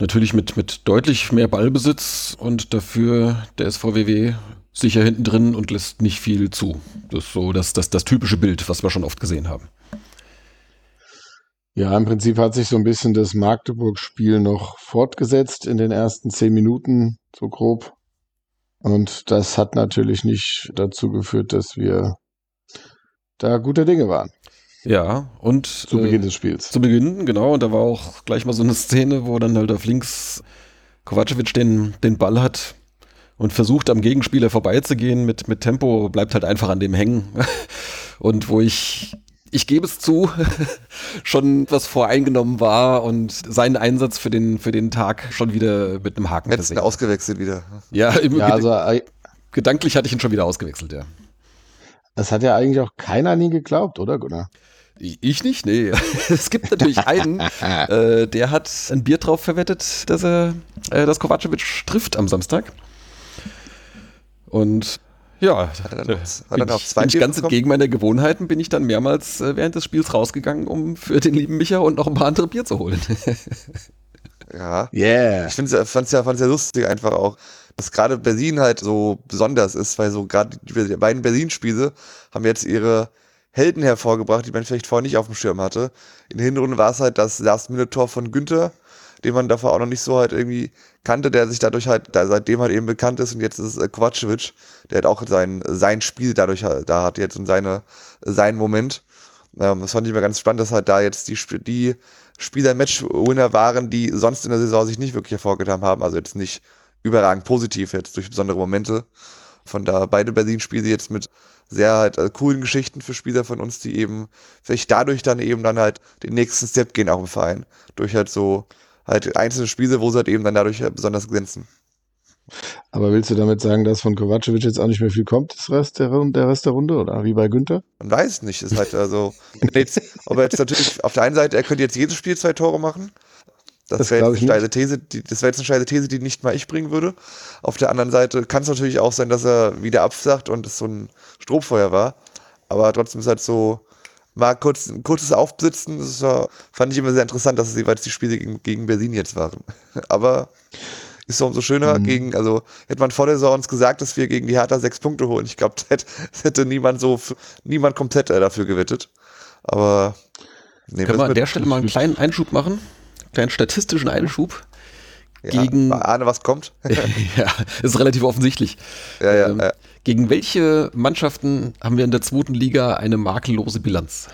natürlich mit, mit deutlich mehr Ballbesitz und dafür der SVWW sicher hinten drin und lässt nicht viel zu. Das ist so das, das, das typische Bild, was wir schon oft gesehen haben. Ja, im Prinzip hat sich so ein bisschen das Magdeburg-Spiel noch fortgesetzt in den ersten zehn Minuten, so grob. Und das hat natürlich nicht dazu geführt, dass wir da gute Dinge waren. Ja, und. Zu Beginn äh, des Spiels. Zu Beginn, genau. Und da war auch gleich mal so eine Szene, wo dann halt auf links Kovacevic den, den Ball hat und versucht am Gegenspieler vorbeizugehen mit, mit Tempo, bleibt halt einfach an dem hängen. Und wo ich, ich gebe es zu, schon was voreingenommen war und seinen Einsatz für den, für den Tag schon wieder mit einem Haken Hättest du ausgewechselt wieder. Ja, im ja also, gedanklich hatte ich ihn schon wieder ausgewechselt, ja. Das hat ja eigentlich auch keiner nie geglaubt, oder Gunnar? Ich nicht, nee. Es gibt natürlich einen, äh, der hat ein Bier drauf verwettet, dass er, äh, dass Kovacevic trifft am Samstag. Und ja, hat er dann, hat er noch zwei bin ich ganz entgegen meiner Gewohnheiten, bin ich dann mehrmals äh, während des Spiels rausgegangen, um für den lieben Micha und noch ein paar andere Bier zu holen. ja. Yeah. Ich fand es ja, ja lustig einfach auch, dass gerade Berlin halt so besonders ist, weil so gerade die beiden Berlin-Spiele haben jetzt ihre Helden hervorgebracht, die man vielleicht vorher nicht auf dem Schirm hatte. In der Hinrunde war es halt das Last-Minute-Tor von Günther, den man davor auch noch nicht so halt irgendwie kannte, der sich dadurch halt, der seitdem halt eben bekannt ist und jetzt ist es äh, Kovacevic, der hat auch sein, sein Spiel dadurch halt, da hat jetzt und seine, seinen Moment. Ähm, das fand ich mir ganz spannend, dass halt da jetzt die, die Spieler Match-Winner waren, die sonst in der Saison sich nicht wirklich hervorgetan haben, also jetzt nicht überragend positiv jetzt durch besondere Momente. Von da beide Berlin-Spiele jetzt mit sehr halt äh, coolen Geschichten für Spieler von uns, die eben vielleicht dadurch dann eben dann halt den nächsten Step gehen auch im Verein. Durch halt so halt einzelne Spiele, wo sie halt eben dann dadurch halt besonders glänzen. Aber willst du damit sagen, dass von Kovacevic jetzt auch nicht mehr viel kommt, das Rest der, der Rest der Runde, oder wie bei Günther? Man weiß es nicht. Ist halt also, jetzt, ob er jetzt natürlich auf der einen Seite, er könnte jetzt jedes Spiel zwei Tore machen. Das, das wäre jetzt eine These, die, das wäre jetzt eine steile These, die nicht mal ich bringen würde. Auf der anderen Seite kann es natürlich auch sein, dass er wieder absagt und es so ein Strohfeuer war. Aber trotzdem ist halt so, mal kurz, ein kurzes Aufblitzen, das war, fand ich immer sehr interessant, dass es jeweils die Spiele gegen, gegen Berlin jetzt waren. Aber ist doch umso schöner mhm. gegen, also hätte man vor der Saison uns gesagt, dass wir gegen die Hertha sechs Punkte holen. Ich glaube, das hätte, das hätte niemand so, niemand komplett äh, dafür gewettet. Aber Nehmen Können wir an der Stelle mal einen kleinen Einschub machen? Kleinen statistischen Einschub. Ja, gegen- Ahne, was kommt? ja, ist relativ offensichtlich. ja, ja, Ähm, ja. Gegen welche Mannschaften haben wir in der zweiten Liga eine makellose Bilanz?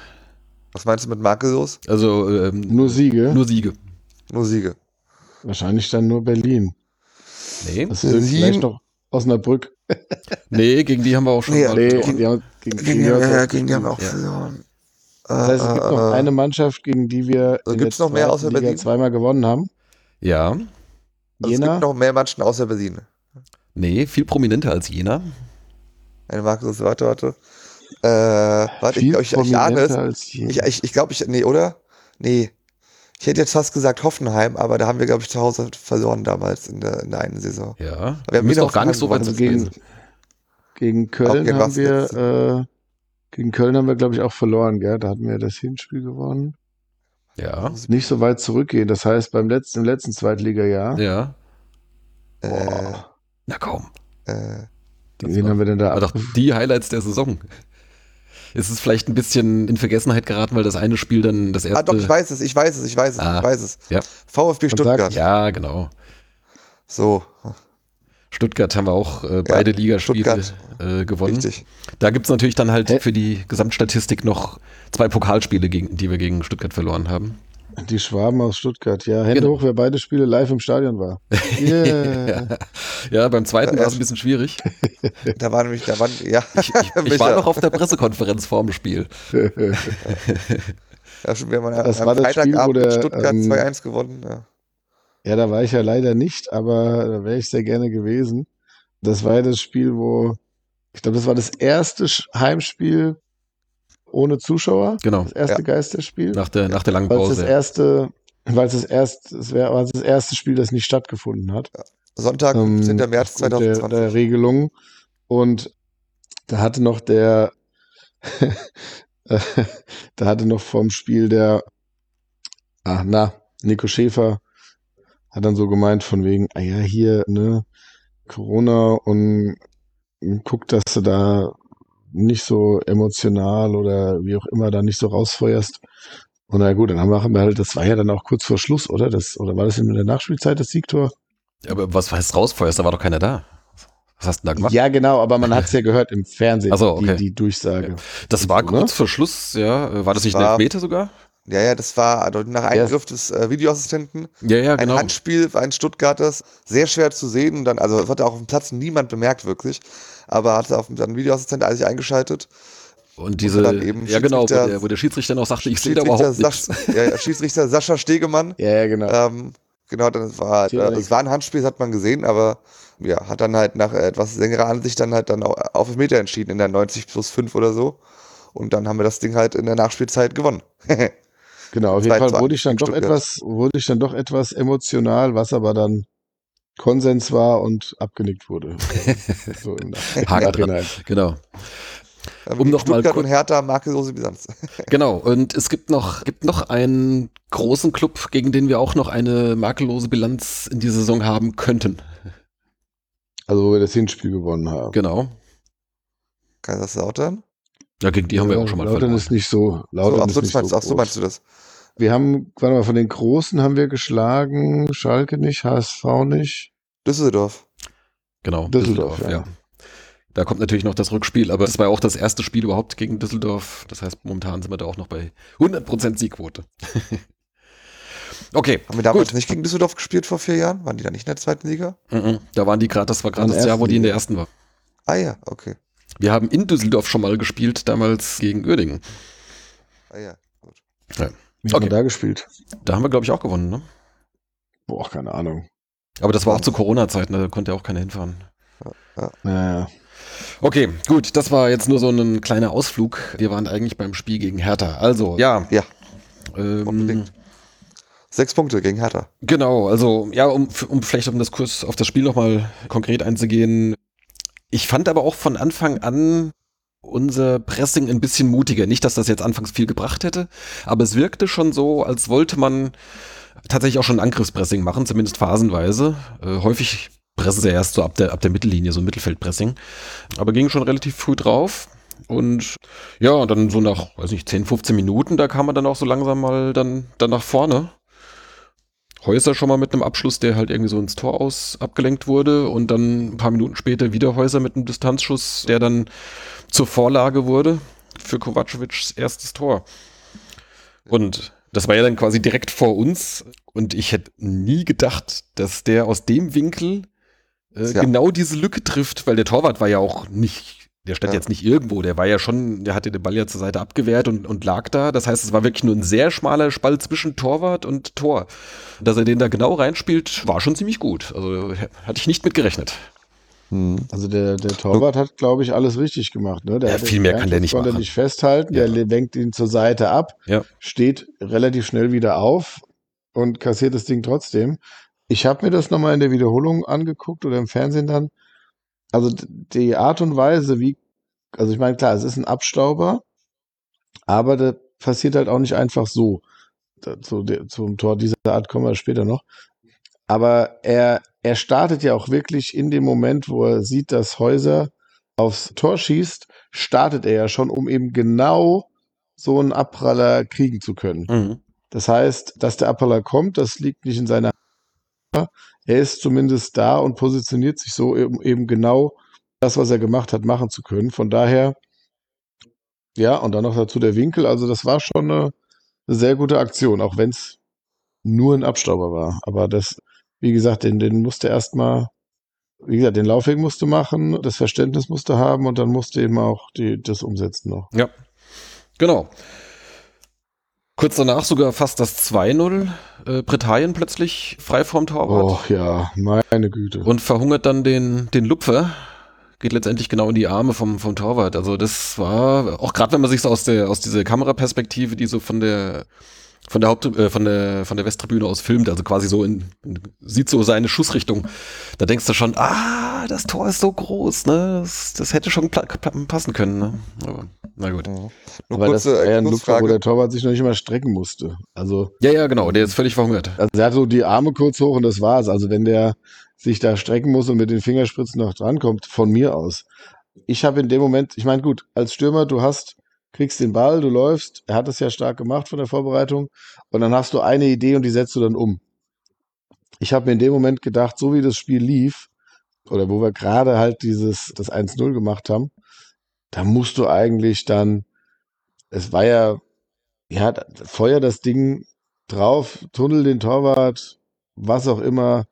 Was meinst du mit makellos? Also ähm, Nur Siege? nur Siege. Nur Siege. Wahrscheinlich dann nur Berlin. Nee, Das ist Sieben- vielleicht noch Osnabrück. nee, gegen die haben wir auch schon Nee, mal Nee, gesprochen. die haben, gegen, Gegen, gegen die ja, gegen die haben wir auch Ja. verloren. Das heißt, es gibt noch Äh, eine Mannschaft, gegen die wir Also in gibt's der noch mehr außer Liga Berlin? zweimal gewonnen haben. Ja, Also es Jena, gibt noch mehr Mannschaften außer Berlin. nee, viel prominenter als Jena. Eine makellos, warte, warte. Äh, warte, ich, viel ich, ich ahne es. Jena. Ich, ich, ich glaube, ich, nee, oder? Nee. Ich hätte jetzt fast gesagt Hoffenheim, aber da haben wir, glaube ich, zu Hause verloren damals in der, in der einen Saison. Ja, wir haben wir müssen wieder auch gar nicht so weit gewonnen. also zurück gegen, gegen Köln gegen haben wir, äh, gegen Köln haben wir, glaube ich, auch verloren, gell? Da hatten wir das Hinspiel gewonnen. Ja, Nicht so weit zurückgehen. Das heißt, beim letzten, im letzten Zweitliga-Jahr, ja. Äh, Na kaum. äh, wen haben wir denn da? war doch die Highlights der Saison. Es ist vielleicht ein bisschen in Vergessenheit geraten, weil das eine Spiel dann das erste. ah, doch, ich weiß es, ich weiß es, ich weiß es, Ah, ich weiß es. ja. VfB Stuttgart. sagt- Ja, genau. So, Stuttgart haben wir auch äh, beide Ligaspiele Stuttgart. äh, gewonnen. richtig. Da gibt es natürlich dann halt Hä? für die Gesamtstatistik noch zwei Pokalspiele, gegen, die wir gegen Stuttgart verloren haben. Die Schwaben aus Stuttgart. Ja, Hände Genau. hoch, wer beide Spiele live im Stadion war. Yeah. Ja. ja, beim zweiten Ja, war es ein bisschen schwierig. Da war nämlich, da waren, ja, Ich, ich, ich war noch auf der Pressekonferenz vorm Spiel. Ja, schon, wir haben am Das war das Spiel, wo Freitagabend der, mit Stuttgart ähm, 2-1 gewonnen. Ja. Ja, da war ich ja leider nicht, aber da wäre ich sehr gerne gewesen. Das war ja das Spiel, wo, ich glaube, das war das erste Heimspiel ohne Zuschauer. Genau. Das erste Ja. Geisterspiel. Nach der, nach der langen Weil es das Pause. erste, weil es das erste, es wäre das erste Spiel, das nicht stattgefunden hat. Sonntag, Ähm, 15. März aufgrund Der, 2020. der Regelung. Und da hatte noch der, da hatte noch vom Spiel der, ah, na, Nico Schäfer hat dann so gemeint von wegen, ah ja, hier, ne, Corona und guck, dass du da nicht so emotional oder wie auch immer da nicht so rausfeuerst. Und na gut, dann haben wir, halt, das war ja dann auch kurz vor Schluss, oder? Das, oder war das in der Nachspielzeit das Siegtor? Aber was heißt rausfeuerst? Da war doch keiner da. Was hast du da gemacht? Ja, genau, aber man hat es ja gehört im Fernsehen, so, okay. die, die Durchsage. das war oder? kurz vor Schluss, ja. War das Das nicht ein war- Elfmeter sogar? Ja, ja, das war also nach Eingriff des äh, Videoassistenten. Ja, ja, Ein genau. Handspiel für einen Stuttgarters, sehr schwer zu sehen. Und dann, also das hat auch auf dem Platz niemand bemerkt, wirklich. Aber hat auf dann Videoassistent alles eingeschaltet. Und diese, dann eben ja genau, wo der, wo der Schiedsrichter noch sagte, ich sehe da überhaupt nichts. Sasch, ja, Schiedsrichter Sascha Stegemann. Ja, ja, genau. Ähm, genau, dann war, äh, Direkt. es war ein Handspiel, das hat man gesehen, aber ja, hat dann halt nach äh, etwas längerer Ansicht dann halt dann au- auf Meter entschieden in der 90 plus 5 oder so. Und dann haben wir das Ding halt in der Nachspielzeit gewonnen. Genau, auf jeden 2 Fall wurde ich dann 1 doch Stuttgart. etwas, wurde ich dann doch etwas emotional, was aber dann Konsens war und abgenickt wurde. so im. Nachhinein. Genau. Ähm, Um noch mal Stuttgart und Hertha makellose Bilanz. Genau, und es gibt noch, gibt noch einen großen Club, gegen den wir auch noch eine makellose Bilanz in dieser Saison haben könnten. Also wo wir das Hinspiel gewonnen haben. Genau. Kaiserslautern? Ja, gegen die haben wir auch schon mal Lautern verloren. ist nicht so. So, Lautern ach, ist so, nicht meinst, so ach so meinst du das? Wir haben, warte mal, von den Großen haben wir geschlagen, Schalke nicht, HSV nicht. Düsseldorf. Genau, Düsseldorf, ja. Da kommt natürlich noch das Rückspiel, aber das war ja auch das erste Spiel überhaupt gegen Düsseldorf. Das heißt, momentan sind wir da auch noch bei 100% Siegquote. okay, Haben wir damals gut. nicht gegen Düsseldorf gespielt vor vier Jahren? Waren die da nicht in der zweiten Liga? Mhm. Da waren die gerade, das war gerade das Jahr, wo die in der ersten war. Ah ja, okay. Wir haben in Düsseldorf schon mal gespielt, damals gegen Uerdingen. Ah ja, gut. Wie haben Okay. wir da gespielt? Da haben wir, glaube ich, auch gewonnen, ne? Boah, keine Ahnung. Aber das war auch zu Corona-Zeiten, da konnte ja auch keiner hinfahren. Naja. Okay, gut, das war jetzt nur so ein kleiner Ausflug. Wir waren eigentlich beim Spiel gegen Hertha. Also, ja. Ja, Ähm, unbedingt. Sechs Punkte gegen Hertha. genau, also, ja, um, um vielleicht um das Kurs auf das Spiel nochmal konkret einzugehen. Ich fand aber auch von Anfang an unser Pressing ein bisschen mutiger. Nicht, dass das jetzt anfangs viel gebracht hätte, aber es wirkte schon so, als wollte man tatsächlich auch schon Angriffspressing machen, zumindest phasenweise. Äh, häufig pressen sie erst so ab der, ab der Mittellinie, so Mittelfeldpressing. Aber ging schon relativ früh drauf. Und ja, dann so nach, weiß nicht, 10, 15 Minuten, da kam er dann auch so langsam mal dann, dann nach vorne. Häuser schon mal mit einem Abschluss, der halt irgendwie so ins Tor aus abgelenkt wurde und dann ein paar Minuten später wieder Häuser mit einem Distanzschuss, der dann zur Vorlage wurde für Kovacevics erstes Tor. Und das war ja dann quasi direkt vor uns und ich hätte nie gedacht, dass der aus dem Winkel äh, ja. genau diese Lücke trifft, weil der Torwart war ja auch nicht der stand ja. jetzt nicht irgendwo, der war ja schon, der hatte den Ball ja zur Seite abgewehrt und, und lag da. Das heißt, es war wirklich nur ein sehr schmaler Spalt zwischen Torwart und Tor. Dass er den da genau reinspielt, war schon ziemlich gut. Also hatte ich nicht mit gerechnet. Hm. Also der, der Torwart hat, glaube ich, alles richtig gemacht. Ne? Der ja, viel mehr kann der nicht konnte machen. nicht festhalten, ja. der lenkt ihn zur Seite ab, ja. steht relativ schnell wieder auf und kassiert das Ding trotzdem. Ich habe mir das nochmal in der Wiederholung angeguckt oder im Fernsehen dann also die Art und Weise, wie, also ich meine, klar, es ist ein Abstauber, aber das passiert halt auch nicht einfach so. Zu, zum Tor dieser Art kommen wir später noch. Aber er, er startet ja auch wirklich in dem Moment, wo er sieht, dass Häuser aufs Tor schießt, startet er ja schon, um eben genau so einen Abpraller kriegen zu können. Mhm. Das heißt, dass der Abpraller kommt, das liegt nicht in seiner er ist zumindest da und positioniert sich so eben, eben genau das, was er gemacht hat, machen zu können. Von daher, ja, und dann noch dazu der Winkel. Also das war schon eine, sehr gute Aktion, auch wenn es nur ein Abstauber war. Aber das, wie gesagt, den, den musste erstmal, wie gesagt, den Laufweg musste machen, das Verständnis musste haben und dann musste eben auch die, das umsetzen noch. Ja, genau. Kurz danach sogar fast das 2-0. Äh, Britannien plötzlich frei vorm Torwart. Oh ja, meine Güte. Und verhungert dann den, den Lupfer. Geht letztendlich genau in die Arme vom, vom Torwart. Also das war, auch gerade wenn man sich so aus der, aus dieser Kameraperspektive, die so von der von der Haupt äh, von der von der Westtribüne aus filmt, also quasi so in, in, sieht so seine Schussrichtung. Da denkst du schon, ah, das Tor ist so groß, ne? Das, das hätte schon passen können, ne? Aber na gut. Ja. Nur Aber kurze, das war ja ein Luftfrage, wo der Torwart sich noch nicht mal strecken musste. Also ja, ja, genau. Der ist völlig verhungert. Also er hat so die Arme kurz hoch und das war's. Also wenn der sich da strecken muss und mit den Fingerspitzen noch drankommt, von mir aus. Ich habe in dem Moment, ich meine, gut, als Stürmer, du hast kriegst den Ball, du läufst, er hat es ja stark gemacht von der Vorbereitung. Und dann hast du eine Idee und die setzt du dann um. Ich habe mir in dem Moment gedacht, so wie das Spiel lief, oder wo wir gerade halt dieses, das 1-0 gemacht haben, da musst du eigentlich dann, es war ja, ja, feuer das Ding drauf, tunnel den Torwart, was auch immer,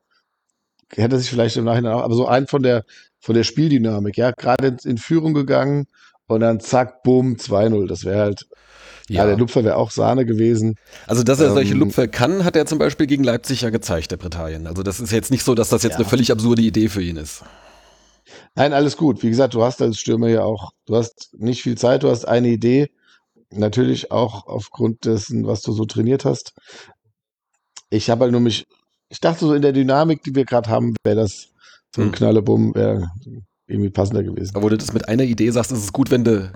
hätte sich vielleicht im Nachhinein auch, aber so ein von der, von der Spieldynamik, ja, gerade in, in Führung gegangen, und dann zack, bumm, 2-0. Das wäre halt, ja. ja. der Lupfer wäre auch Sahne gewesen. Also, dass er ähm, solche Lupfer kann, hat er zum Beispiel gegen Leipzig ja gezeigt, der Britannien. Also, das ist jetzt nicht so, dass das jetzt ja. eine völlig absurde Idee für ihn ist. Nein, alles gut. Wie gesagt, du hast als Stürmer ja auch, du hast nicht viel Zeit, du hast eine Idee. Natürlich auch aufgrund dessen, was du so trainiert hast. Ich habe halt nur mich, ich dachte so in der Dynamik, die wir gerade haben, wäre das so ein hm. Knallebumm, wäre irgendwie passender gewesen. Aber wo du das mit einer Idee sagst, ist es gut, wenn du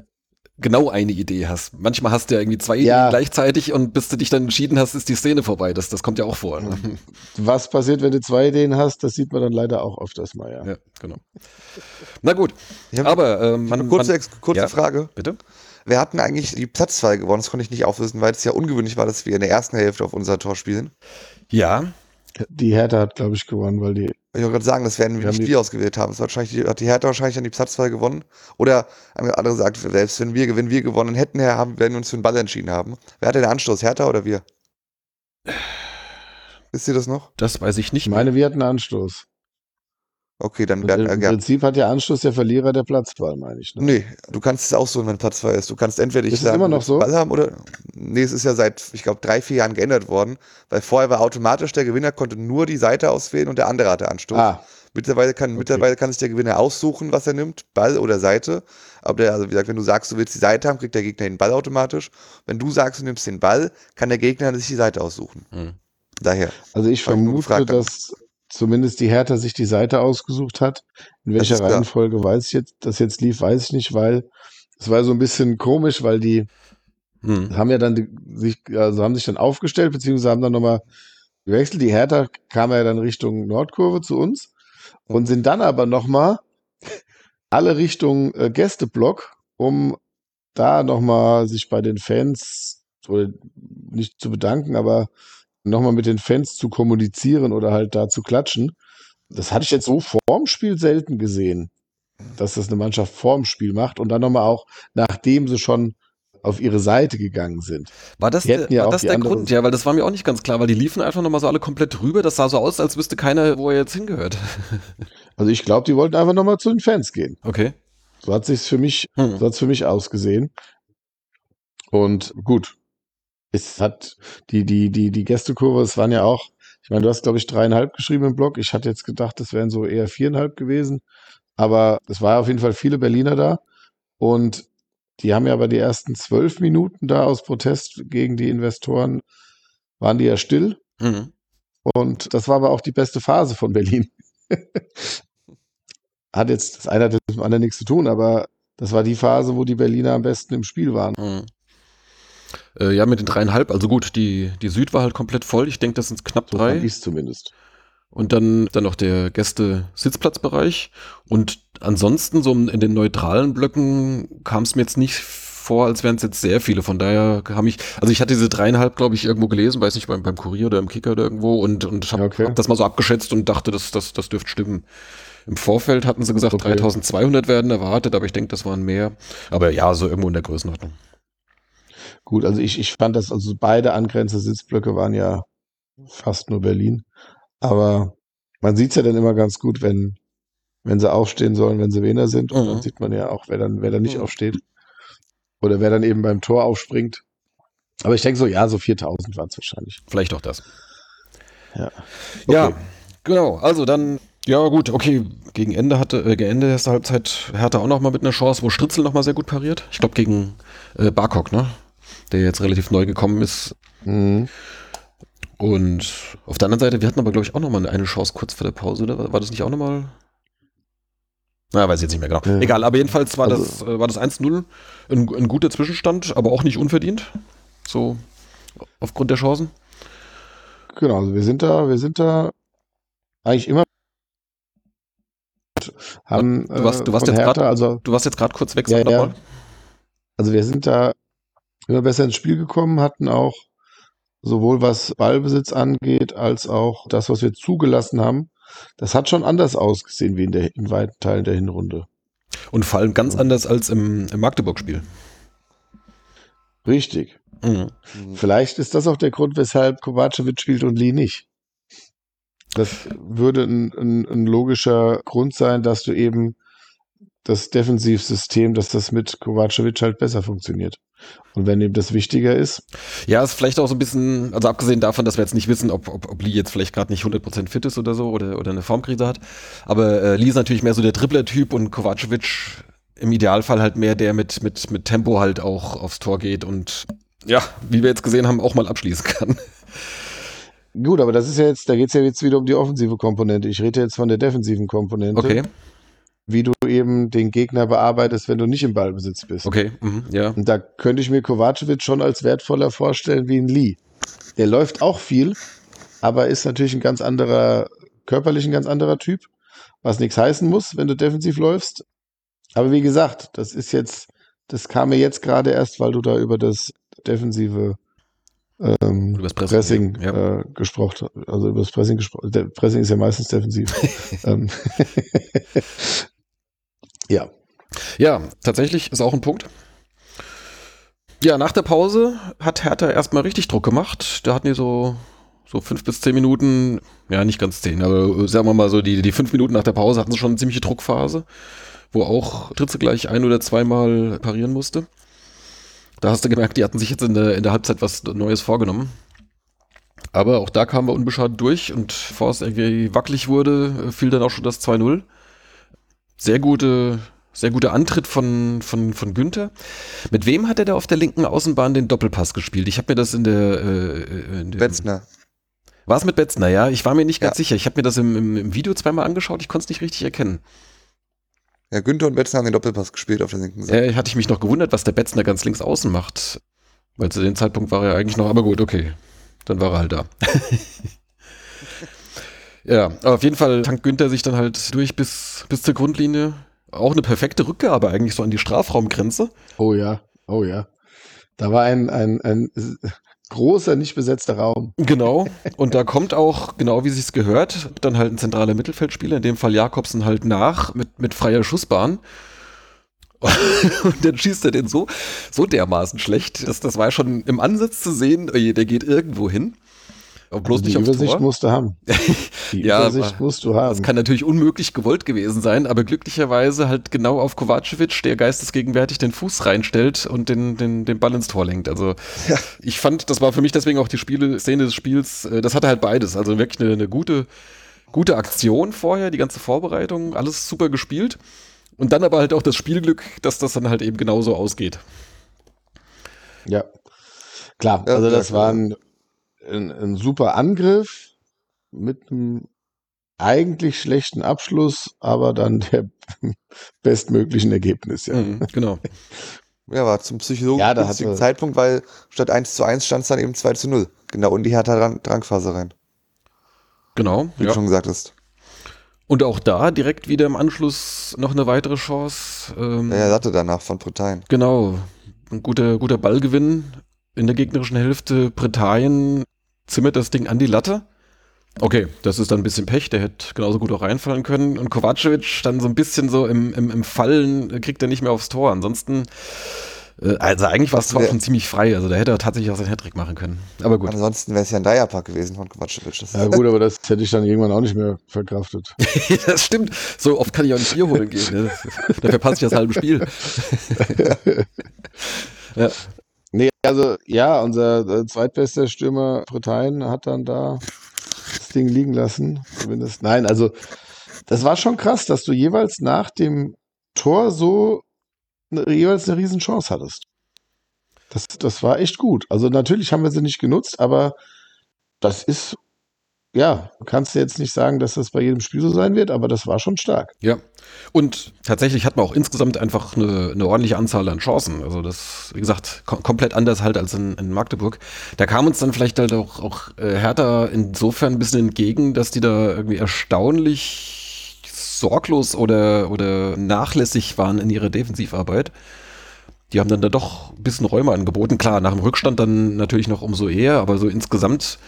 genau eine Idee hast. Manchmal hast du ja irgendwie zwei ja. Ideen gleichzeitig und bis du dich dann entschieden hast, ist die Szene vorbei. Das, das kommt ja auch vor. Ne? Was passiert, wenn du zwei Ideen hast? Das sieht man dann leider auch öfters mal, ja. Ja, genau. Na gut, ja, aber ähm, man, kurze, man, kurze ja, Frage. Bitte? Wer hatten eigentlich die Platzwahl gewonnen? Das konnte ich nicht auflösen, weil es ja ungewöhnlich war, dass wir in der ersten Hälfte auf unser Tor spielen. Ja, die Hertha hat, glaube ich, gewonnen, weil die. Ich wollte gerade sagen, das werden wir nicht wir ausgewählt haben. Das wahrscheinlich, hat die Hertha wahrscheinlich dann die Platzwahl gewonnen. Oder andere sagt, selbst wenn wir, wenn wir gewonnen hätten, haben, werden wir uns für den Ball entschieden haben. Wer hatte den Anstoß, Hertha oder wir? Wisst ihr das noch? Das weiß ich nicht. Ich meine, wir hatten Anstoß. Okay, dann werden wir. Im Prinzip hat der Anschluss der Verlierer der Platzwahl, meine ich. Ne? Nee, du kannst es auch so, wenn Platzwahl ist. Du kannst entweder ich sagen, immer noch so? Ball haben oder. Nee, es ist ja seit, ich glaube, drei, vier Jahren geändert worden, weil vorher war automatisch der Gewinner konnte nur die Seite auswählen und der andere hatte Anstoß. Ah. Mittlerweile kann, okay. mittlerweile kann sich der Gewinner aussuchen, was er nimmt, Ball oder Seite. Aber der, also wie gesagt, wenn du sagst, du willst die Seite haben, kriegt der Gegner den Ball automatisch. Wenn du sagst, du nimmst den Ball, kann der Gegner sich die Seite aussuchen. Mhm. Daher. Also ich vermute, dass zumindest die Hertha sich die Seite ausgesucht hat. In welcher Reihenfolge weiß ich jetzt, das jetzt lief, weiß ich nicht, weil es war so ein bisschen komisch, weil die hm. haben ja dann sich, also haben sich dann aufgestellt, beziehungsweise haben dann nochmal gewechselt. Die Hertha kam ja dann Richtung Nordkurve zu uns und sind dann aber nochmal alle Richtung äh, Gästeblock um da nochmal sich bei den Fans oder nicht zu bedanken, aber nochmal mit den Fans zu kommunizieren oder halt da zu klatschen. Das hatte ich jetzt so vorm Spiel selten gesehen, dass das eine Mannschaft vorm Spiel macht und dann nochmal auch, nachdem sie schon auf ihre Seite gegangen sind. War das, der, ja war das der Grund? Ja, weil das war mir auch nicht ganz klar, weil die liefen einfach nochmal so alle komplett rüber. Das sah so aus, als wüsste keiner, wo er jetzt hingehört. Also ich glaube, die wollten einfach nochmal zu den Fans gehen. Okay. So hat sich's für mich, hm. so hat's für mich ausgesehen. Und gut. Es hat die, die, die, die Gästekurve, es waren ja auch, ich meine, du hast, glaube ich, dreieinhalb geschrieben im Blog. Ich hatte jetzt gedacht, es wären so eher viereinhalb gewesen. Aber es war auf jeden Fall viele Berliner da. Und die haben ja aber die ersten zwölf Minuten da aus Protest gegen die Investoren, waren die ja still. Mhm. Und das war aber auch die beste Phase von Berlin. hat jetzt das eine hat mit dem anderen nichts zu tun, aber das war die Phase, wo die Berliner am besten im Spiel waren. Mhm. Äh, ja, mit den dreieinhalb, also gut, die, die Süd war halt komplett voll. Ich denke, das sind knapp so drei. Ich zumindest. Und dann, dann noch der Gäste-Sitzplatzbereich. Und ansonsten, so in den neutralen Blöcken kam es mir jetzt nicht vor, als wären es jetzt sehr viele. Von daher kam ich, also ich hatte diese dreieinhalb, glaube ich, irgendwo gelesen, weiß nicht, beim, beim Kurier oder im Kicker oder irgendwo und, und habe okay. hab das mal so abgeschätzt und dachte, das, das, das dürfte stimmen. Im Vorfeld hatten sie gesagt, okay. 3200 werden erwartet, aber ich denke, das waren mehr. Aber ja, so irgendwo in der Größenordnung. Gut, also ich, ich fand das, also beide angrenzende Sitzblöcke waren ja fast nur Berlin. Aber man sieht es ja dann immer ganz gut, wenn, wenn sie aufstehen sollen, wenn sie Wiener sind. Und mhm. dann sieht man ja auch, wer dann, wer dann nicht mhm. aufsteht. Oder wer dann eben beim Tor aufspringt. Aber ich denke so, ja, so 4000 waren es wahrscheinlich. Vielleicht auch das. Ja. Okay. Ja, genau. Also dann, ja gut, okay. Gegen Ende hatte, äh, gegen Ende erster Halbzeit Hertha auch noch mal mit einer Chance, wo Stritzel noch mal sehr gut pariert. Ich glaube gegen äh, Barkok, ne? Der jetzt relativ neu gekommen ist. Mhm. Und auf der anderen Seite, wir hatten aber, glaube ich, auch nochmal eine Chance kurz vor der Pause, oder? War das nicht auch nochmal? Na, weiß ich jetzt nicht mehr genau. Ja. Egal, aber jedenfalls war also, das, äh, war das 1-0 ein, ein, guter Zwischenstand, aber auch nicht unverdient. So aufgrund der Chancen. Genau, also wir sind da, wir sind da eigentlich immer haben, du warst, du warst, äh, jetzt, grad, also, gerade kurz weg, ja, ja. Also wir sind da immer besser ins Spiel gekommen, hatten auch sowohl was Ballbesitz angeht, als auch das, was wir zugelassen haben. Das hat schon anders ausgesehen wie in, der, in weiten Teilen der Hinrunde. Und vor allem ganz anders als im, im Magdeburg-Spiel. Richtig. Mhm. Vielleicht ist das auch der Grund, weshalb Kovacevic spielt und Lee nicht. Das würde ein, ein, ein logischer Grund sein, dass du eben das Defensivsystem, dass das mit Kovacevic halt besser funktioniert. Und wenn ihm das wichtiger ist. Ja, ist vielleicht auch so ein bisschen, also abgesehen davon, dass wir jetzt nicht wissen, ob, ob, ob Lee jetzt vielleicht gerade nicht 100% fit ist oder so oder, oder eine Formkrise hat. Aber äh, Lee ist natürlich mehr so der Dribbler-Typ und Kovacevic im Idealfall halt mehr der mit, mit, mit Tempo halt auch aufs Tor geht und ja, wie wir jetzt gesehen haben, auch mal abschließen kann. Gut, aber das ist ja jetzt, da geht es ja jetzt wieder um die offensive Komponente. Ich rede jetzt von der defensiven Komponente. Okay wie du eben den Gegner bearbeitest, wenn du nicht im Ballbesitz bist. Okay, mhm, ja. Und da könnte ich mir Kovacevic schon als wertvoller vorstellen wie ein Lee. Der läuft auch viel, aber ist natürlich ein ganz anderer, körperlich ein ganz anderer Typ, was nichts heißen muss, wenn du defensiv läufst. Aber wie gesagt, das ist jetzt, das kam mir jetzt gerade erst, weil du da über das defensive ähm, über das Pressing, Pressing ja. äh, gesprochen, also über das Pressing gesprochen. Pressing ist ja meistens defensiv. Ja. Ja, tatsächlich ist auch ein Punkt. Ja, nach der Pause hat Hertha erstmal richtig Druck gemacht. Da hatten die so, so fünf bis zehn Minuten, ja, nicht ganz zehn, aber sagen wir mal so, die, die fünf Minuten nach der Pause hatten sie schon eine ziemliche Druckphase, wo auch Dritze gleich ein oder zweimal parieren musste. Da hast du gemerkt, die hatten sich jetzt in der, in der Halbzeit was Neues vorgenommen. Aber auch da kamen wir unbeschadet durch und bevor es irgendwie wackelig wurde, fiel dann auch schon das 2-0 sehr gute, sehr guter Antritt von, von, von Günther. Mit wem hat er da auf der linken Außenbahn den Doppelpass gespielt? Ich habe mir das in der äh, äh in Betzner. War es mit Betzner, ja? Ich war mir nicht ganz ja. sicher. Ich habe mir das im, im, im, Video zweimal angeschaut, ich konnte es nicht richtig erkennen. Ja, Günther und Betzner haben den Doppelpass gespielt auf der linken Seite. Ja, hatte ich mich noch gewundert, was der Betzner ganz links außen macht. Weil zu dem Zeitpunkt war er eigentlich noch, aber gut, okay. Dann war er halt da. Ja, aber auf jeden Fall tankt Günther sich dann halt durch bis, bis zur Grundlinie. Auch eine perfekte Rückgabe eigentlich so an die Strafraumgrenze. Oh ja, oh ja. Da war ein, ein, ein großer, nicht besetzter Raum. Genau. Und da kommt auch, genau wie sich's gehört, dann halt ein zentraler Mittelfeldspieler, in dem Fall Jakobsen halt nach mit, mit freier Schussbahn. Und dann schießt er den so, so dermaßen schlecht, dass das war schon im Ansatz zu sehen, oh der geht irgendwo hin. Aber bloß also die nicht Übersicht Tor. musst du haben. Die ja, Übersicht musst du haben. Das kann natürlich unmöglich gewollt gewesen sein, aber glücklicherweise halt genau auf Kovacevic, der geistesgegenwärtig den Fuß reinstellt und den, den, den Ball ins Tor lenkt. Also ja. ich fand, das war für mich deswegen auch die Spiele, Szene des Spiels, äh, das hatte halt beides. Also wirklich eine, eine gute, gute Aktion vorher, die ganze Vorbereitung, alles super gespielt. Und dann aber halt auch das Spielglück, dass das dann halt eben genauso ausgeht. Ja, klar. Also das war ein ein, super Angriff mit einem eigentlich schlechten Abschluss, aber dann der bestmöglichen Ergebnis. Ja. Mhm, genau. Ja, war zum psychologischen ja, Zeitpunkt, weil statt 1 zu 1 stand es dann eben 2 zu 0. Genau, in die Hertha Drangphase rein. Genau. Wie ja. du schon gesagt hast. Und auch da direkt wieder im Anschluss noch eine weitere Chance. Ähm, ja, er hatte danach von Britannien. Genau. Ein guter, guter Ballgewinn in der gegnerischen Hälfte. Britannien zimmert das Ding an die Latte. Okay, das ist dann ein bisschen Pech, der hätte genauso gut auch reinfallen können. Und Kovacevic dann so ein bisschen so im, im, im Fallen kriegt er nicht mehr aufs Tor. Ansonsten, äh, also eigentlich war es zwar schon ziemlich frei, also da hätte er tatsächlich auch seinen Hattrick machen können. Aber gut. Ansonsten wäre es ja ein Dreierpack gewesen von Kovacevic. ja gut, aber das hätte ich dann irgendwann auch nicht mehr verkraftet. das stimmt. So oft kann ich auch nicht Bier holen gehen. Ne? Dafür passe ich das halbe Spiel. ja. Nee, also ja, unser äh, zweitbester Stürmer Britannien hat dann da das Ding liegen lassen. Zumindest. Nein, also das war schon krass, dass du jeweils nach dem Tor so eine, jeweils eine Riesenchance hattest. Das, das war echt gut. Also natürlich haben wir sie nicht genutzt, aber das ist ja, kannst du jetzt nicht sagen, dass das bei jedem Spiel so sein wird, aber das war schon stark. Ja. Und tatsächlich hat man auch insgesamt einfach eine, eine ordentliche Anzahl an Chancen. Also das, wie gesagt, kom komplett anders halt als in, in, Magdeburg. Da kam uns dann vielleicht halt auch, auch äh, Hertha insofern ein bisschen entgegen, dass die da irgendwie erstaunlich sorglos oder, oder nachlässig waren in ihrer Defensivarbeit. Die haben dann da doch ein bisschen Räume angeboten. Klar, nach dem Rückstand dann natürlich noch umso eher, aber so insgesamt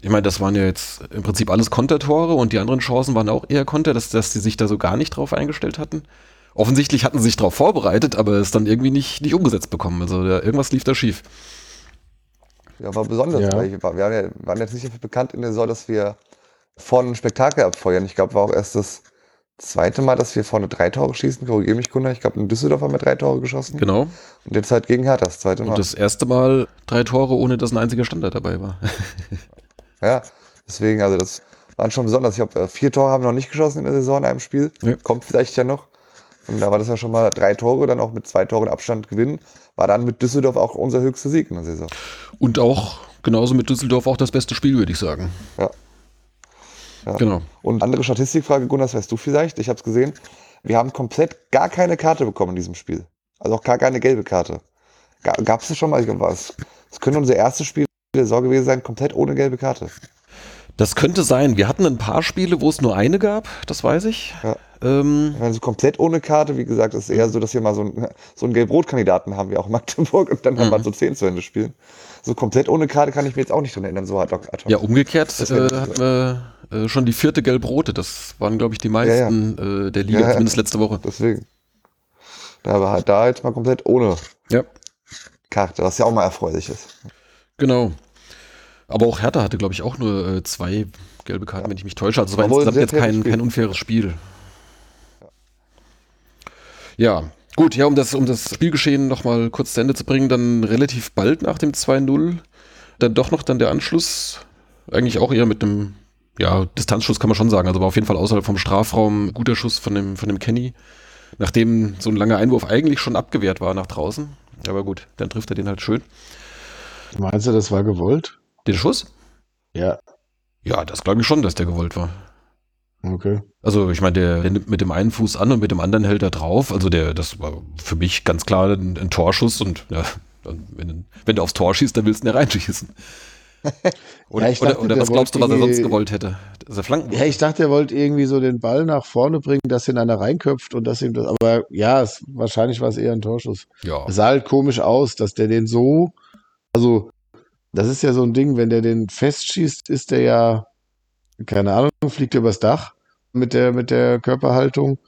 ich meine, das waren ja jetzt im Prinzip alles Kontertore und die anderen Chancen waren auch eher Konter, dass, dass die sich da so gar nicht drauf eingestellt hatten. Offensichtlich hatten sie sich darauf vorbereitet, aber es dann irgendwie nicht, nicht umgesetzt bekommen. Also da, irgendwas lief da schief. Ja, war besonders, ja. weil wir waren, ja, waren jetzt nicht dafür bekannt in der Saison, dass wir vorne ein Spektakel abfeuern. Ich glaube, war auch erst das zweite Mal, dass wir vorne drei Tore schießen. Korrigiere mich, Gunnar. Ich glaube, in Düsseldorf haben wir drei Tore geschossen. Genau. Und jetzt halt gegen Hertha das zweite Mal. Und das erste Mal drei Tore, ohne dass ein einziger Standard dabei war. Ja, deswegen, also das waren schon besonders. Ich glaube, äh, vier Tore haben wir noch nicht geschossen in der Saison in einem Spiel. Ja. Kommt vielleicht ja noch. Und da war das ja schon mal drei Tore, dann auch mit zwei Toren Abstand gewinnen. War dann mit Düsseldorf auch unser höchster Sieg in der Saison. Und auch genauso mit Düsseldorf auch das beste Spiel, würde ich sagen. Ja. ja. Genau. Und andere Statistikfrage, Gunnar, das weißt du vielleicht. Ich habe es gesehen. Wir haben komplett gar keine Karte bekommen in diesem Spiel. Also auch gar keine gelbe Karte. Gab es das schon mal? Ich glaube, es könnte unser erstes Spiel der Saison gewesen sein, komplett ohne gelbe Karte. Das könnte sein. Wir hatten ein paar Spiele, wo es nur eine gab, das weiß ich. Ja. Ähm, also komplett ohne Karte, wie gesagt, ist eher so, dass wir mal so, ein, so einen Gelb-Rot-Kandidaten haben, wie auch Magdeburg, und dann mhm. haben wir so zehn zu Ende spielen. So komplett ohne Karte kann ich mir jetzt auch nicht dran erinnern, so ad hoc. Ja, umgekehrt äh, hatten wir äh, schon die vierte Gelb-Rote. Das waren, glaube ich, die meisten ja, ja. Äh, der Liga, ja, zumindest letzte Woche. Deswegen. Da war halt da jetzt mal komplett ohne Karte, was ja auch mal erfreulich ist. Genau. Aber auch Hertha hatte, glaube ich, auch nur äh, zwei gelbe Karten, ja. wenn ich mich täusche. Also es war insgesamt jetzt kein, kein unfaires Spiel. Ja. ja. gut, ja, um das, um das Spielgeschehen nochmal kurz zu Ende zu bringen, dann relativ bald nach dem 2-0, dann doch noch dann der Anschluss, eigentlich auch eher mit einem, ja, Distanzschuss kann man schon sagen, also war auf jeden Fall außerhalb vom Strafraum, guter Schuss von dem, von dem Kenny, nachdem so ein langer Einwurf eigentlich schon abgewehrt war nach draußen. Aber gut, dann trifft er den halt schön. Meinst du, das war gewollt? Den Schuss? Ja. Ja, das glaube ich schon, dass der gewollt war. Okay. Also ich meine, der, der, nimmt mit dem einen Fuß an und mit dem anderen hält er drauf. Also der, das war für mich ganz klar ein, ein Torschuss und ja, wenn, wenn du aufs Tor schießt, dann willst du ihn ja reinschießen. Oder, ja, dachte, oder, oder was glaubst du, was er sonst gewollt hätte? Dass er Flanken. Ja, ich dachte, er wollte irgendwie so den Ball nach vorne bringen, dass ihn einer reinköpft und dass ihm das, aber ja, es, wahrscheinlich war es eher ein Torschuss. Ja. Es sah halt komisch aus, dass der den so, also, das ist ja so ein Ding, wenn der den festschießt, ist der ja, keine Ahnung, fliegt übers Dach mit der, mit der Körperhaltung.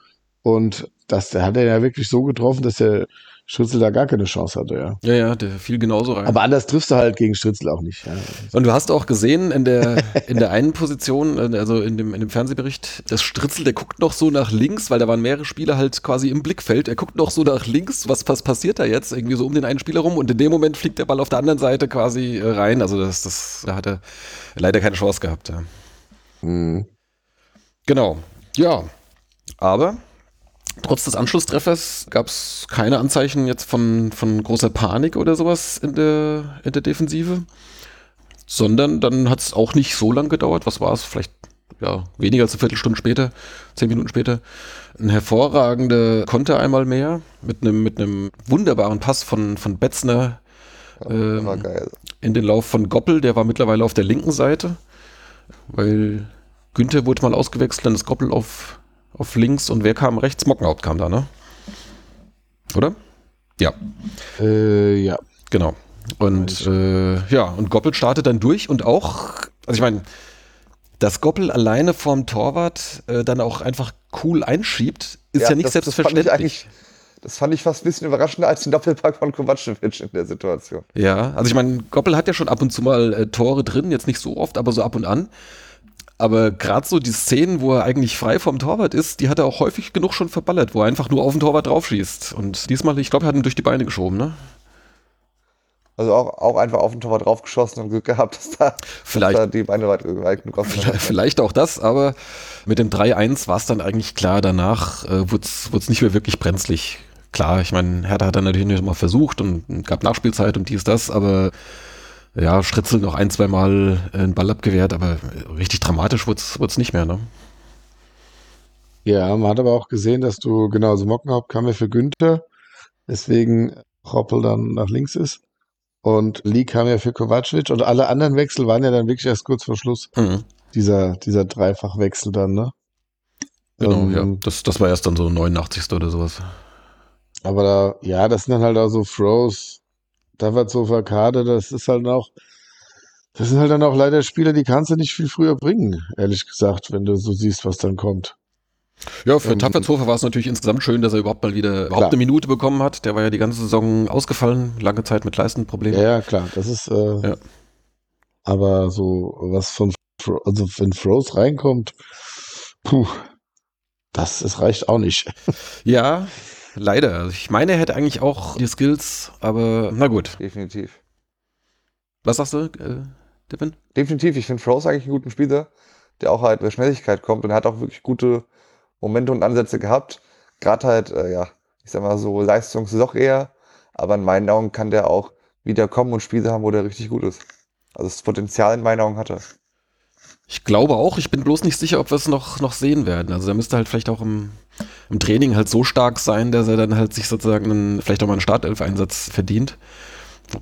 Und das, der hat er ja wirklich so getroffen, dass der Stritzel da gar keine Chance hatte, ja. Ja, ja, der fiel genauso rein. Aber anders triffst du halt gegen Stritzel auch nicht. Ja. Und du hast auch gesehen in der, in der einen Position, also in dem, in dem Fernsehbericht, das Stritzel, der guckt noch so nach links, weil da waren mehrere Spieler halt quasi im Blickfeld. Er guckt noch so nach links, was, was passiert da jetzt? Irgendwie so um den einen Spieler rum und in dem Moment fliegt der Ball auf der anderen Seite quasi äh, rein. Also das, das, da hat er leider keine Chance gehabt. Ja. Mhm. Genau. Ja. Aber trotz des Anschlusstreffers gab es keine Anzeichen jetzt von, von großer Panik oder sowas in der, in der Defensive. Sondern dann hat es auch nicht so lang gedauert. Was war es? Vielleicht ja, weniger als eine Viertelstunde später, zehn Minuten später. Ein hervorragender Konter einmal mehr mit einem mit einem wunderbaren Pass von, von Betzner Ähm, in den Lauf von Goppel. Der war mittlerweile auf der linken Seite, weil Günther wurde mal ausgewechselt, dann ist Goppel auf, auf links und wer kam rechts? Mockenhaupt kam da, ne? Oder? Ja, Äh, ja. genau. Und äh, ja, und Goppel startet dann durch und auch, also ich meine, dass Goppel alleine vorm Torwart äh, dann auch einfach cool einschiebt, ist ja, nicht das, Das fand, selbstverständlich. das fand ich fast ein bisschen überraschender als den Doppelpack von Kovacevic in der Situation. Ja, also ich meine, Goppel hat ja schon ab und zu mal äh, Tore drin, jetzt nicht so oft, aber so ab und an. Aber gerade so die Szenen, wo er eigentlich frei vom Torwart ist, die hat er auch häufig genug schon verballert, wo er einfach nur auf den Torwart draufschießt. Und diesmal, ich glaube, er hat ihn durch die Beine geschoben, ne? Also auch, auch einfach auf den Torwart draufgeschossen und Glück gehabt, dass da, Vielleicht. dass da die Beine weit, weit genug offen waren. Vielleicht auch das, aber mit dem 3-1 war es dann eigentlich klar, danach äh, wurde es nicht mehr wirklich brenzlig. Klar, ich meine, Hertha hat dann natürlich noch mal versucht und gab Nachspielzeit und dies, das, aber ja, Stritzel noch ein, zwei Mal äh, einen Ball abgewehrt, aber richtig dramatisch wurde es nicht mehr, ne? Ja, man hat aber auch gesehen, dass du, genau, also Mockenhaupt kam ja für Günther, deswegen Hoppel dann nach links ist. Und Lee kam ja für Kovacic und alle anderen Wechsel waren ja dann wirklich erst kurz vor Schluss. Mhm. Dieser, dieser Dreifachwechsel dann, ne? Genau, Ähm, ja. Das, das war erst dann so 89. oder sowas. Aber da, ja, das sind dann halt auch so Throws, Davidshofer, Kade, das ist halt auch, das sind halt dann auch leider Spieler, die kannst du nicht viel früher bringen, ehrlich gesagt, wenn du so siehst, was dann kommt. Ja, für Ähm, Tapfertshofer war es natürlich insgesamt schön, dass er überhaupt mal wieder überhaupt Klar. eine Minute bekommen hat. Der war ja die ganze Saison ausgefallen, lange Zeit mit Leistenproblemen. Ja, ja, klar, das ist, äh, Ja. aber so was von, also wenn Froze reinkommt, puh, das, das reicht auch nicht. Ja, leider. Also Ich meine, er hätte eigentlich auch die Skills, aber na gut. Definitiv. Was sagst du, äh, Devin? Definitiv, ich finde Froze eigentlich einen guten Spieler, der auch halt mit Schnelligkeit kommt und er hat auch wirklich gute Momente und Ansätze gehabt. Gerade halt, äh, ja, ich sag mal so, leistungsloch eher, aber in meinen Augen kann der auch wieder kommen und Spiele haben, wo der richtig gut ist. Also das Potenzial in meinen Augen hat er. Ich glaube auch, ich bin bloß nicht sicher, ob wir es noch, noch sehen werden. Also er müsste halt vielleicht auch im, im Training halt so stark sein, dass er dann halt sich sozusagen einen, vielleicht auch mal einen Startelf-Einsatz verdient. Wo-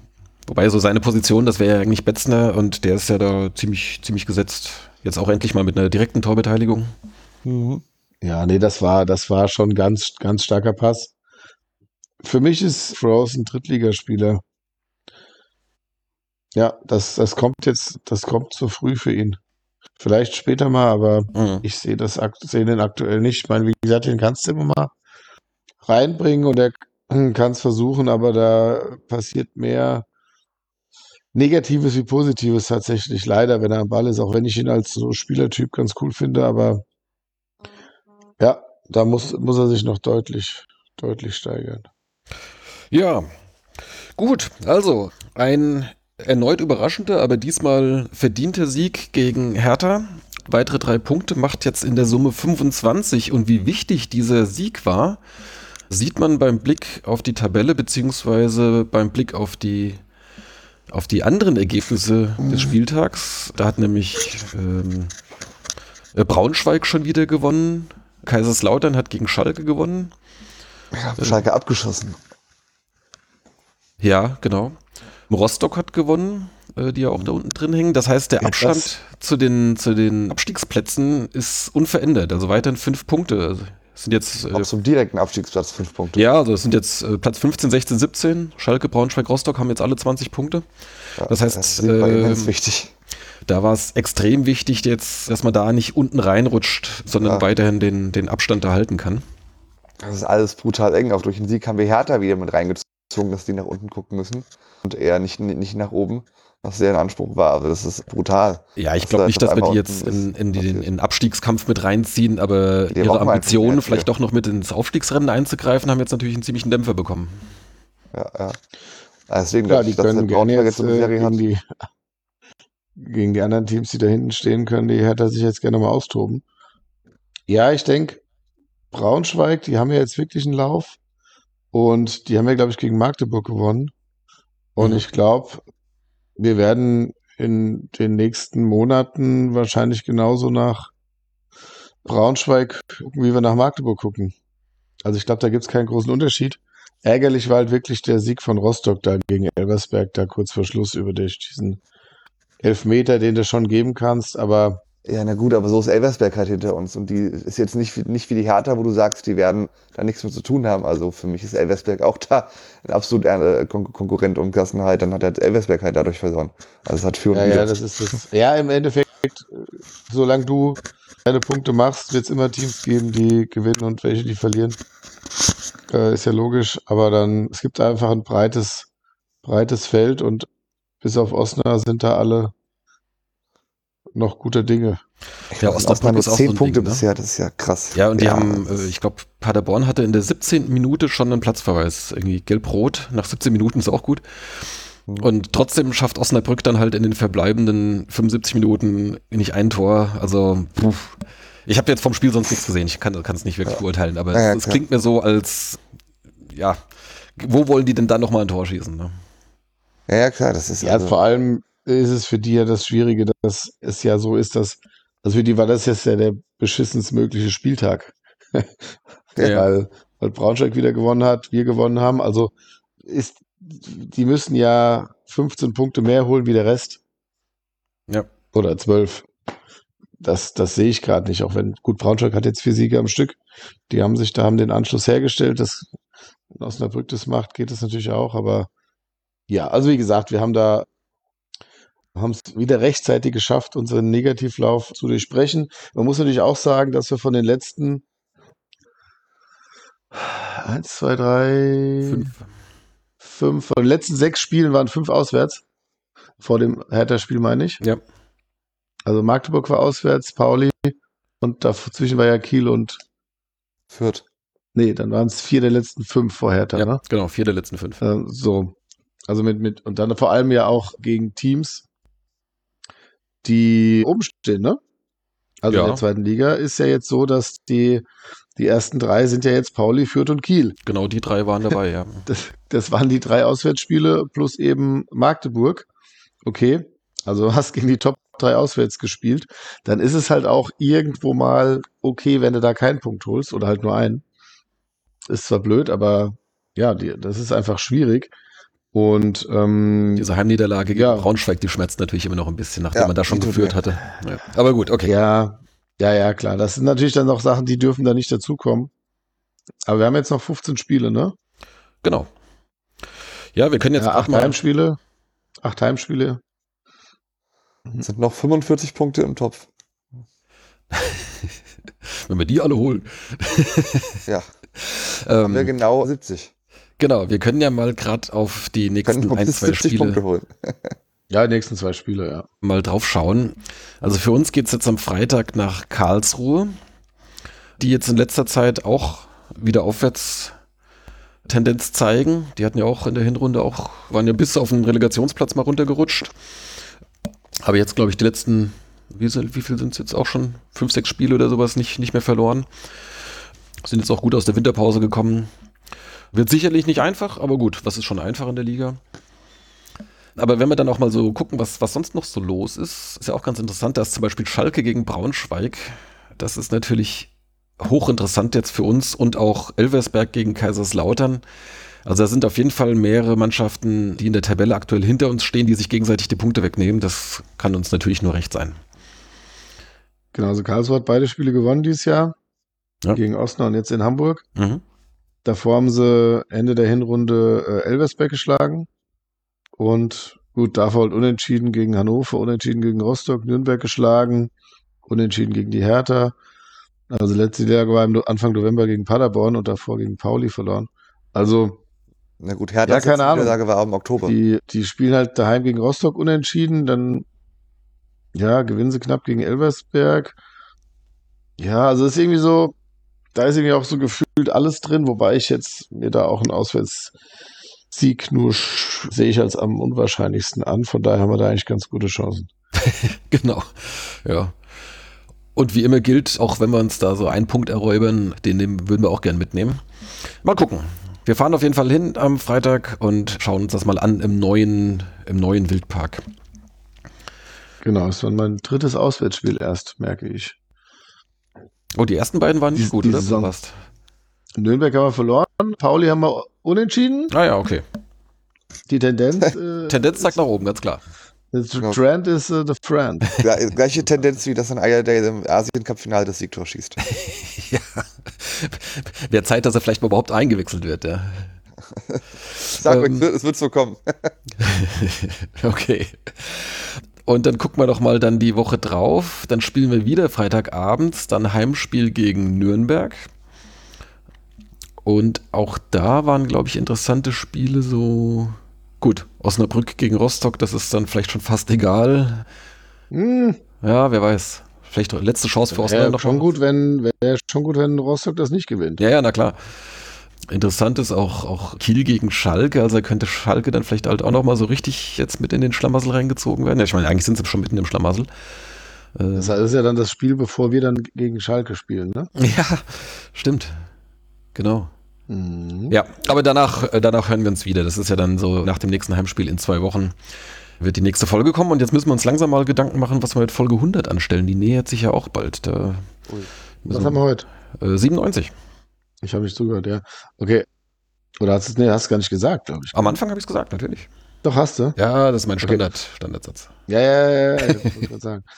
Wobei so seine Position, das wäre ja eigentlich Betzner und der ist ja da ziemlich, ziemlich gesetzt. Jetzt auch endlich mal mit einer direkten Torbeteiligung. Ja, nee, das war, das war schon ganz, ganz starker Pass. Für mich ist Froze ein Drittligaspieler. Ja, das, das kommt jetzt, das kommt zu früh für ihn. Vielleicht später mal, aber Mhm. ich sehe das, akt- sehe den aktuell nicht. Ich meine, wie gesagt, den kannst du immer mal reinbringen und er kann es versuchen, aber da passiert mehr Negatives wie Positives tatsächlich. Leider, wenn er am Ball ist, auch wenn ich ihn als so Spielertyp ganz cool finde, aber ja, da muss, muss er sich noch deutlich, deutlich steigern. Ja, gut. Also ein erneut überraschender, aber diesmal verdienter Sieg gegen Hertha. Weitere drei Punkte macht jetzt in der Summe 25. Und wie wichtig dieser Sieg war, sieht man beim Blick auf die Tabelle beziehungsweise beim Blick auf die auf die anderen Ergebnisse des Spieltags. Da hat nämlich ähm, äh, Braunschweig schon wieder gewonnen. Kaiserslautern hat gegen Schalke gewonnen. Ja, Schalke abgeschossen. Ja, genau. Rostock hat gewonnen. äh, die ja auch da unten drin hängen. Das heißt, der Ja, Abstand zu den, zu den Abstiegsplätzen ist unverändert. Also weiterhin fünf Punkte. Also es sind jetzt, äh, Auch zum direkten Abstiegsplatz fünf Punkte. ja, also es sind jetzt äh, Platz 15, 16, 17. Schalke, Braunschweig, Rostock haben jetzt alle 20 Punkte. Ja, Das heißt, das ähm, wichtig. Da war es extrem wichtig jetzt, dass man da nicht unten reinrutscht, sondern Ja. weiterhin den, den Abstand erhalten kann. Das ist alles brutal eng. Auch durch den Sieg haben wir Hertha wieder mit reingezogen, dass die nach unten gucken müssen und eher nicht, nicht nach oben, was sehr in Anspruch war. Also das ist brutal. Ja, ich glaube nicht, dass wir die jetzt in, in, den in Abstiegskampf mit reinziehen, aber Die ihre Ambitionen, vielleicht doch noch mit ins Aufstiegsrennen einzugreifen, haben jetzt natürlich einen ziemlichen Dämpfer bekommen. Ja, ja. Deswegen Klar, glaube die ich, dass können gerne jetzt eine äh, Serie hat. gegen die, gegen die anderen Teams, die da hinten stehen, können die Hertha sich jetzt gerne mal austoben. Ja, ich denke, Braunschweig, die haben ja jetzt wirklich einen Lauf und die haben ja, glaube ich, gegen Magdeburg gewonnen. Und Mhm. ich glaube, wir werden in den nächsten Monaten wahrscheinlich genauso nach Braunschweig gucken, wie wir nach Magdeburg gucken. Also ich glaube, da gibt es keinen großen Unterschied. Ärgerlich war halt wirklich der Sieg von Rostock da gegen Elversberg, da kurz vor Schluss über diesen Elfmeter, den du schon geben kannst, aber Ja, na gut, aber so ist Elversberg halt hinter uns. Und die ist jetzt nicht, wie- nicht wie die Hertha, wo du sagst, die werden da nichts mehr zu tun haben. Also für mich ist Elversberg auch da ein absolut äh, Kon Konkurrent um Klassenheit. Dann hat halt Elversberg halt dadurch verloren. Also es hat für und ja, ja, das ist das. Ja, im Endeffekt, solange du deine Punkte machst, wird es immer Teams geben, die gewinnen und welche, die verlieren. Äh, ist ja logisch, aber dann, es gibt einfach ein breites, breites Feld und bis auf Osnabrück sind da alle noch guter Dinge. Ja, Osnabrück ist auch zehn so ein Punkte Ding, ne? bisher, das ist ja krass. Ja, und die haben, äh, ich glaube, Paderborn hatte in der 17. Minute schon einen Platzverweis. Irgendwie gelb-rot. Nach 17 Minuten ist auch gut. Mhm. Und trotzdem schafft Osnabrück dann halt in den verbleibenden 75 Minuten nicht ein Tor. Also, puh. ich habe jetzt vom Spiel sonst nichts gesehen. Ich kann es nicht wirklich Ja. beurteilen. Aber Ja, ja, es, es klingt mir so, als, ja, wo wollen die denn dann nochmal ein Tor schießen? Ne? ja, ja, klar, das ist Ja, also, vor allem ist es für die ja das Schwierige, dass es ja so ist, dass, also für die war das jetzt ja der beschissenst mögliche Spieltag. Ja. Weil, weil Braunschweig wieder gewonnen hat, wir gewonnen haben. Also ist, die müssen ja 15 Punkte mehr holen wie der Rest. Ja. Oder 12. Das, das sehe ich gerade nicht, auch wenn, gut, Braunschweig hat jetzt vier Siege am Stück. Die haben sich, da haben den Anschluss hergestellt. Das, wenn Osnabrück das macht, geht das natürlich auch, aber ja, also wie gesagt, wir haben da haben es wieder rechtzeitig geschafft, unseren Negativlauf zu durchbrechen. Man muss natürlich auch sagen, dass wir von den letzten eins, zwei, drei, Fünf. fünf, von den letzten sechs Spielen waren fünf auswärts. Vor dem Hertha-Spiel meine ich. Ja. Also Magdeburg war auswärts, Pauli und dazwischen war ja Kiel und führt. nee, dann waren es vier der letzten fünf vor Hertha, Ja, ne? genau, vier der letzten fünf. Äh, so. Also mit, mit, und dann vor allem ja auch gegen Teams, die oben stehen, ne? Also in Ja. der zweiten Liga ist ja jetzt so, dass die, die ersten drei sind ja jetzt Pauli, Fürth und Kiel. Genau, die drei waren dabei, ja. Das, das waren die drei Auswärtsspiele plus eben Magdeburg. Okay. Also hast gegen die Top drei auswärts gespielt. Dann ist es halt auch irgendwo mal okay, wenn du da keinen Punkt holst oder halt nur einen. Ist zwar blöd, aber ja, die, das ist einfach schwierig. Und ähm, Diese Heimniederlage gegen Ja. Braunschweig, die schmerzt natürlich immer noch ein bisschen, nachdem Ja, man da schon geführt weh. hatte. Ja. Aber gut, okay. ja, ja, ja, klar. Das sind natürlich dann noch Sachen, die dürfen da nicht dazukommen. Aber wir haben jetzt noch 15 Spiele, ne? Genau. Ja, wir können jetzt ja, acht mal. Heimspiele. Acht Heimspiele. Es sind noch 45 Punkte im Topf. Wenn wir die alle holen. Ja, haben wir ähm, genau 70. genau, wir können ja mal gerade auf die nächsten ein, zwei 70 Punkte Spiele holen. Ja, die nächsten zwei Spiele, ja. mal drauf schauen. Also für uns geht es jetzt am Freitag nach Karlsruhe, die jetzt in letzter Zeit auch wieder aufwärts Tendenz zeigen. Die hatten ja auch in der Hinrunde auch, waren ja bis auf den Relegationsplatz mal runtergerutscht. Aber jetzt, glaube ich, die letzten, wie, sind- wie viel sind es jetzt auch schon? Fünf, sechs Spiele oder sowas nicht, nicht mehr verloren. Sind jetzt auch gut aus der Winterpause gekommen. Wird sicherlich nicht einfach, aber gut, was ist schon einfach in der Liga? Aber wenn wir dann auch mal so gucken, was, was sonst noch so los ist, ist ja auch ganz interessant, dass zum Beispiel Schalke gegen Braunschweig, das ist natürlich hochinteressant jetzt für uns und auch Elversberg gegen Kaiserslautern. Also da sind auf jeden Fall mehrere Mannschaften, die in der Tabelle aktuell hinter uns stehen, die sich gegenseitig die Punkte wegnehmen. Das kann uns natürlich nur recht sein. Genau, also Karlsruhe hat beide Spiele gewonnen dieses Jahr. Ja. Gegen Osnabrück und jetzt in Hamburg. Mhm. Davor haben sie Ende der Hinrunde äh, Elversberg geschlagen. Und gut, davor halt unentschieden gegen Hannover, unentschieden gegen Rostock, Nürnberg geschlagen, unentschieden gegen die Hertha. Also letzte Jahr war im Anfang November gegen Paderborn und davor gegen Pauli verloren. Also na gut, Hertha ja, keine Ahnung. Niederlage war auch im Oktober. Die, die spielen halt daheim gegen Rostock unentschieden, dann ja, gewinnen sie knapp gegen Elversberg. Ja, also ist irgendwie so, da ist irgendwie auch so gefühlt alles drin, wobei ich jetzt mir da auch einen Auswärtssieg nur sehe ich als am unwahrscheinlichsten an. Von daher haben wir da eigentlich ganz gute Chancen. genau, ja. Und wie immer gilt, auch wenn wir uns da so einen Punkt erräubern, den würden wir auch gern mitnehmen. Mal gucken. Wir fahren auf jeden Fall hin am Freitag und schauen uns das mal an im neuen, im neuen Wildpark. Genau, es war mein drittes Auswärtsspiel erst, merke ich. Oh, die ersten beiden waren nicht die, gut, die oder? Saison. Nürnberg haben wir verloren, Pauli haben wir unentschieden. Ah ja, okay. Die Tendenz. Äh, Tendenz sagt nach oben, ganz klar. The trend is uh, the friend. Ja, gleiche Tendenz wie das ein Day im Asien-Cup-Finale das Siegtor schießt. ja. Wäre Zeit, dass er vielleicht mal überhaupt eingewechselt wird, ja. Sag ähm, es wird so kommen. okay. Und dann gucken wir doch mal dann die Woche drauf. Dann spielen wir wieder Freitagabends, dann Heimspiel gegen Nürnberg. Und auch da waren, glaube ich, interessante Spiele so Gut, Osnabrück gegen Rostock, das ist dann vielleicht schon fast egal. Hm. Ja, wer weiß. Vielleicht letzte Chance für Osnabrück. Wäre schon gut, wenn wäre schon gut, wenn Rostock das nicht gewinnt. Ja, ja, na klar. Interessant ist auch, auch Kiel gegen Schalke. Also könnte Schalke dann vielleicht halt auch noch mal so richtig jetzt mit in den Schlamassel reingezogen werden. Ja, ich meine, eigentlich sind sie schon mitten im Schlamassel. Äh, das ist ja dann das Spiel, bevor wir dann gegen Schalke spielen, ne? Ja, stimmt. Genau. Mhm. Ja, aber danach, äh, danach hören wir uns wieder. Das ist ja dann so nach dem nächsten Heimspiel in zwei Wochen wird die nächste Folge kommen und jetzt müssen wir uns langsam mal Gedanken machen, was wir mit Folge 100 anstellen. Die nähert sich ja auch bald. Da was haben wir heute? Äh, 97. Ich habe nicht zugehört, ja. Okay. Oder hast du es nee, hast gar nicht gesagt, glaube ich. Am Anfang habe ich es gesagt, natürlich. Doch, hast du? Ja, das ist mein Standard, okay. Standardsatz. Ja, ja, ja, ja, ich gerade sagen.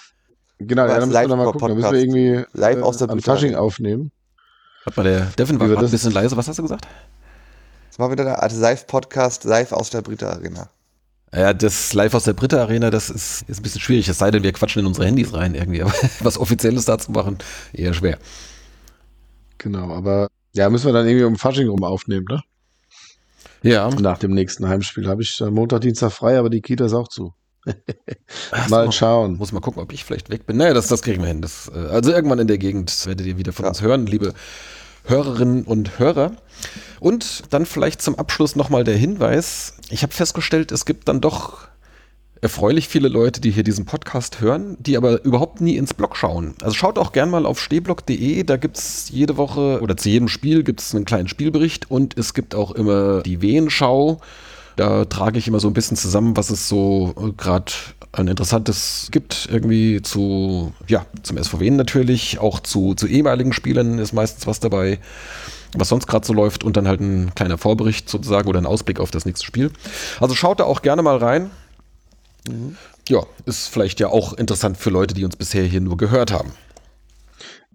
Genau, ja, dann müssen wir nochmal gucken. Dann müssen wir irgendwie live äh, aus der am Fasching aufnehmen. Warte mal, der Devin war ein bisschen leise. Was hast du gesagt? Das war wieder der Art Live-Podcast live aus der Britta Arena. Ja, das Live aus der Britta Arena, das ist, ist ein bisschen schwierig. Es sei denn, wir quatschen in unsere Handys rein irgendwie. Aber was Offizielles dazu machen, eher schwer. Genau, aber ja, müssen wir dann irgendwie um Fasching rum aufnehmen, ne? Ja. Nach dem nächsten Heimspiel habe ich Montag, Dienstag frei, aber die Kita ist auch zu. mal schauen. Muss mal gucken, ob ich vielleicht weg bin. Naja, das, das kriegen wir hin. Das, äh, also irgendwann in der Gegend werdet ihr wieder von ja. uns hören, liebe Hörerinnen und Hörer. Und dann vielleicht zum Abschluss nochmal der Hinweis. Ich habe festgestellt, es gibt dann doch erfreulich viele Leute, die hier diesen Podcast hören, die aber überhaupt nie ins Blog schauen. Also schaut auch gern mal auf stehblog.de, da gibt es jede Woche oder zu jedem Spiel gibt es einen kleinen Spielbericht und es gibt auch immer die Wehenschau. Da trage ich immer so ein bisschen zusammen, was es so äh, gerade ein interessantes gibt, irgendwie zu, ja, zum SVW natürlich, auch zu, zu ehemaligen Spielern ist meistens was dabei, was sonst gerade so läuft und dann halt ein kleiner Vorbericht sozusagen oder ein Ausblick auf das nächste Spiel. Also schaut da auch gerne mal rein. Mhm. Ja, ist vielleicht ja auch interessant für Leute, die uns bisher hier nur gehört haben.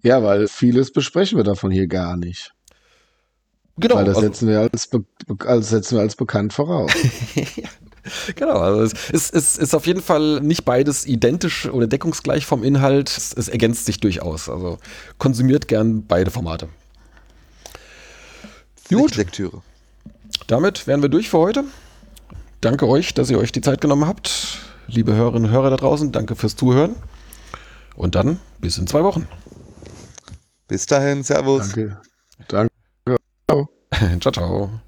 Ja, weil vieles besprechen wir davon hier gar nicht. Genau. Weil das also, setzen, wir als, also setzen wir als bekannt voraus. Genau, also es ist, es ist auf jeden Fall nicht beides identisch oder deckungsgleich vom Inhalt. Es, es ergänzt sich durchaus. Also konsumiert gern beide Formate. Gut. Lektüre. Damit wären wir durch für heute. Danke euch, dass ihr euch die Zeit genommen habt. Liebe Hörerinnen und Hörer da draußen, danke fürs Zuhören. Und dann bis in zwei Wochen. Bis dahin, Servus. Danke. Danke. Ciao. ciao, ciao.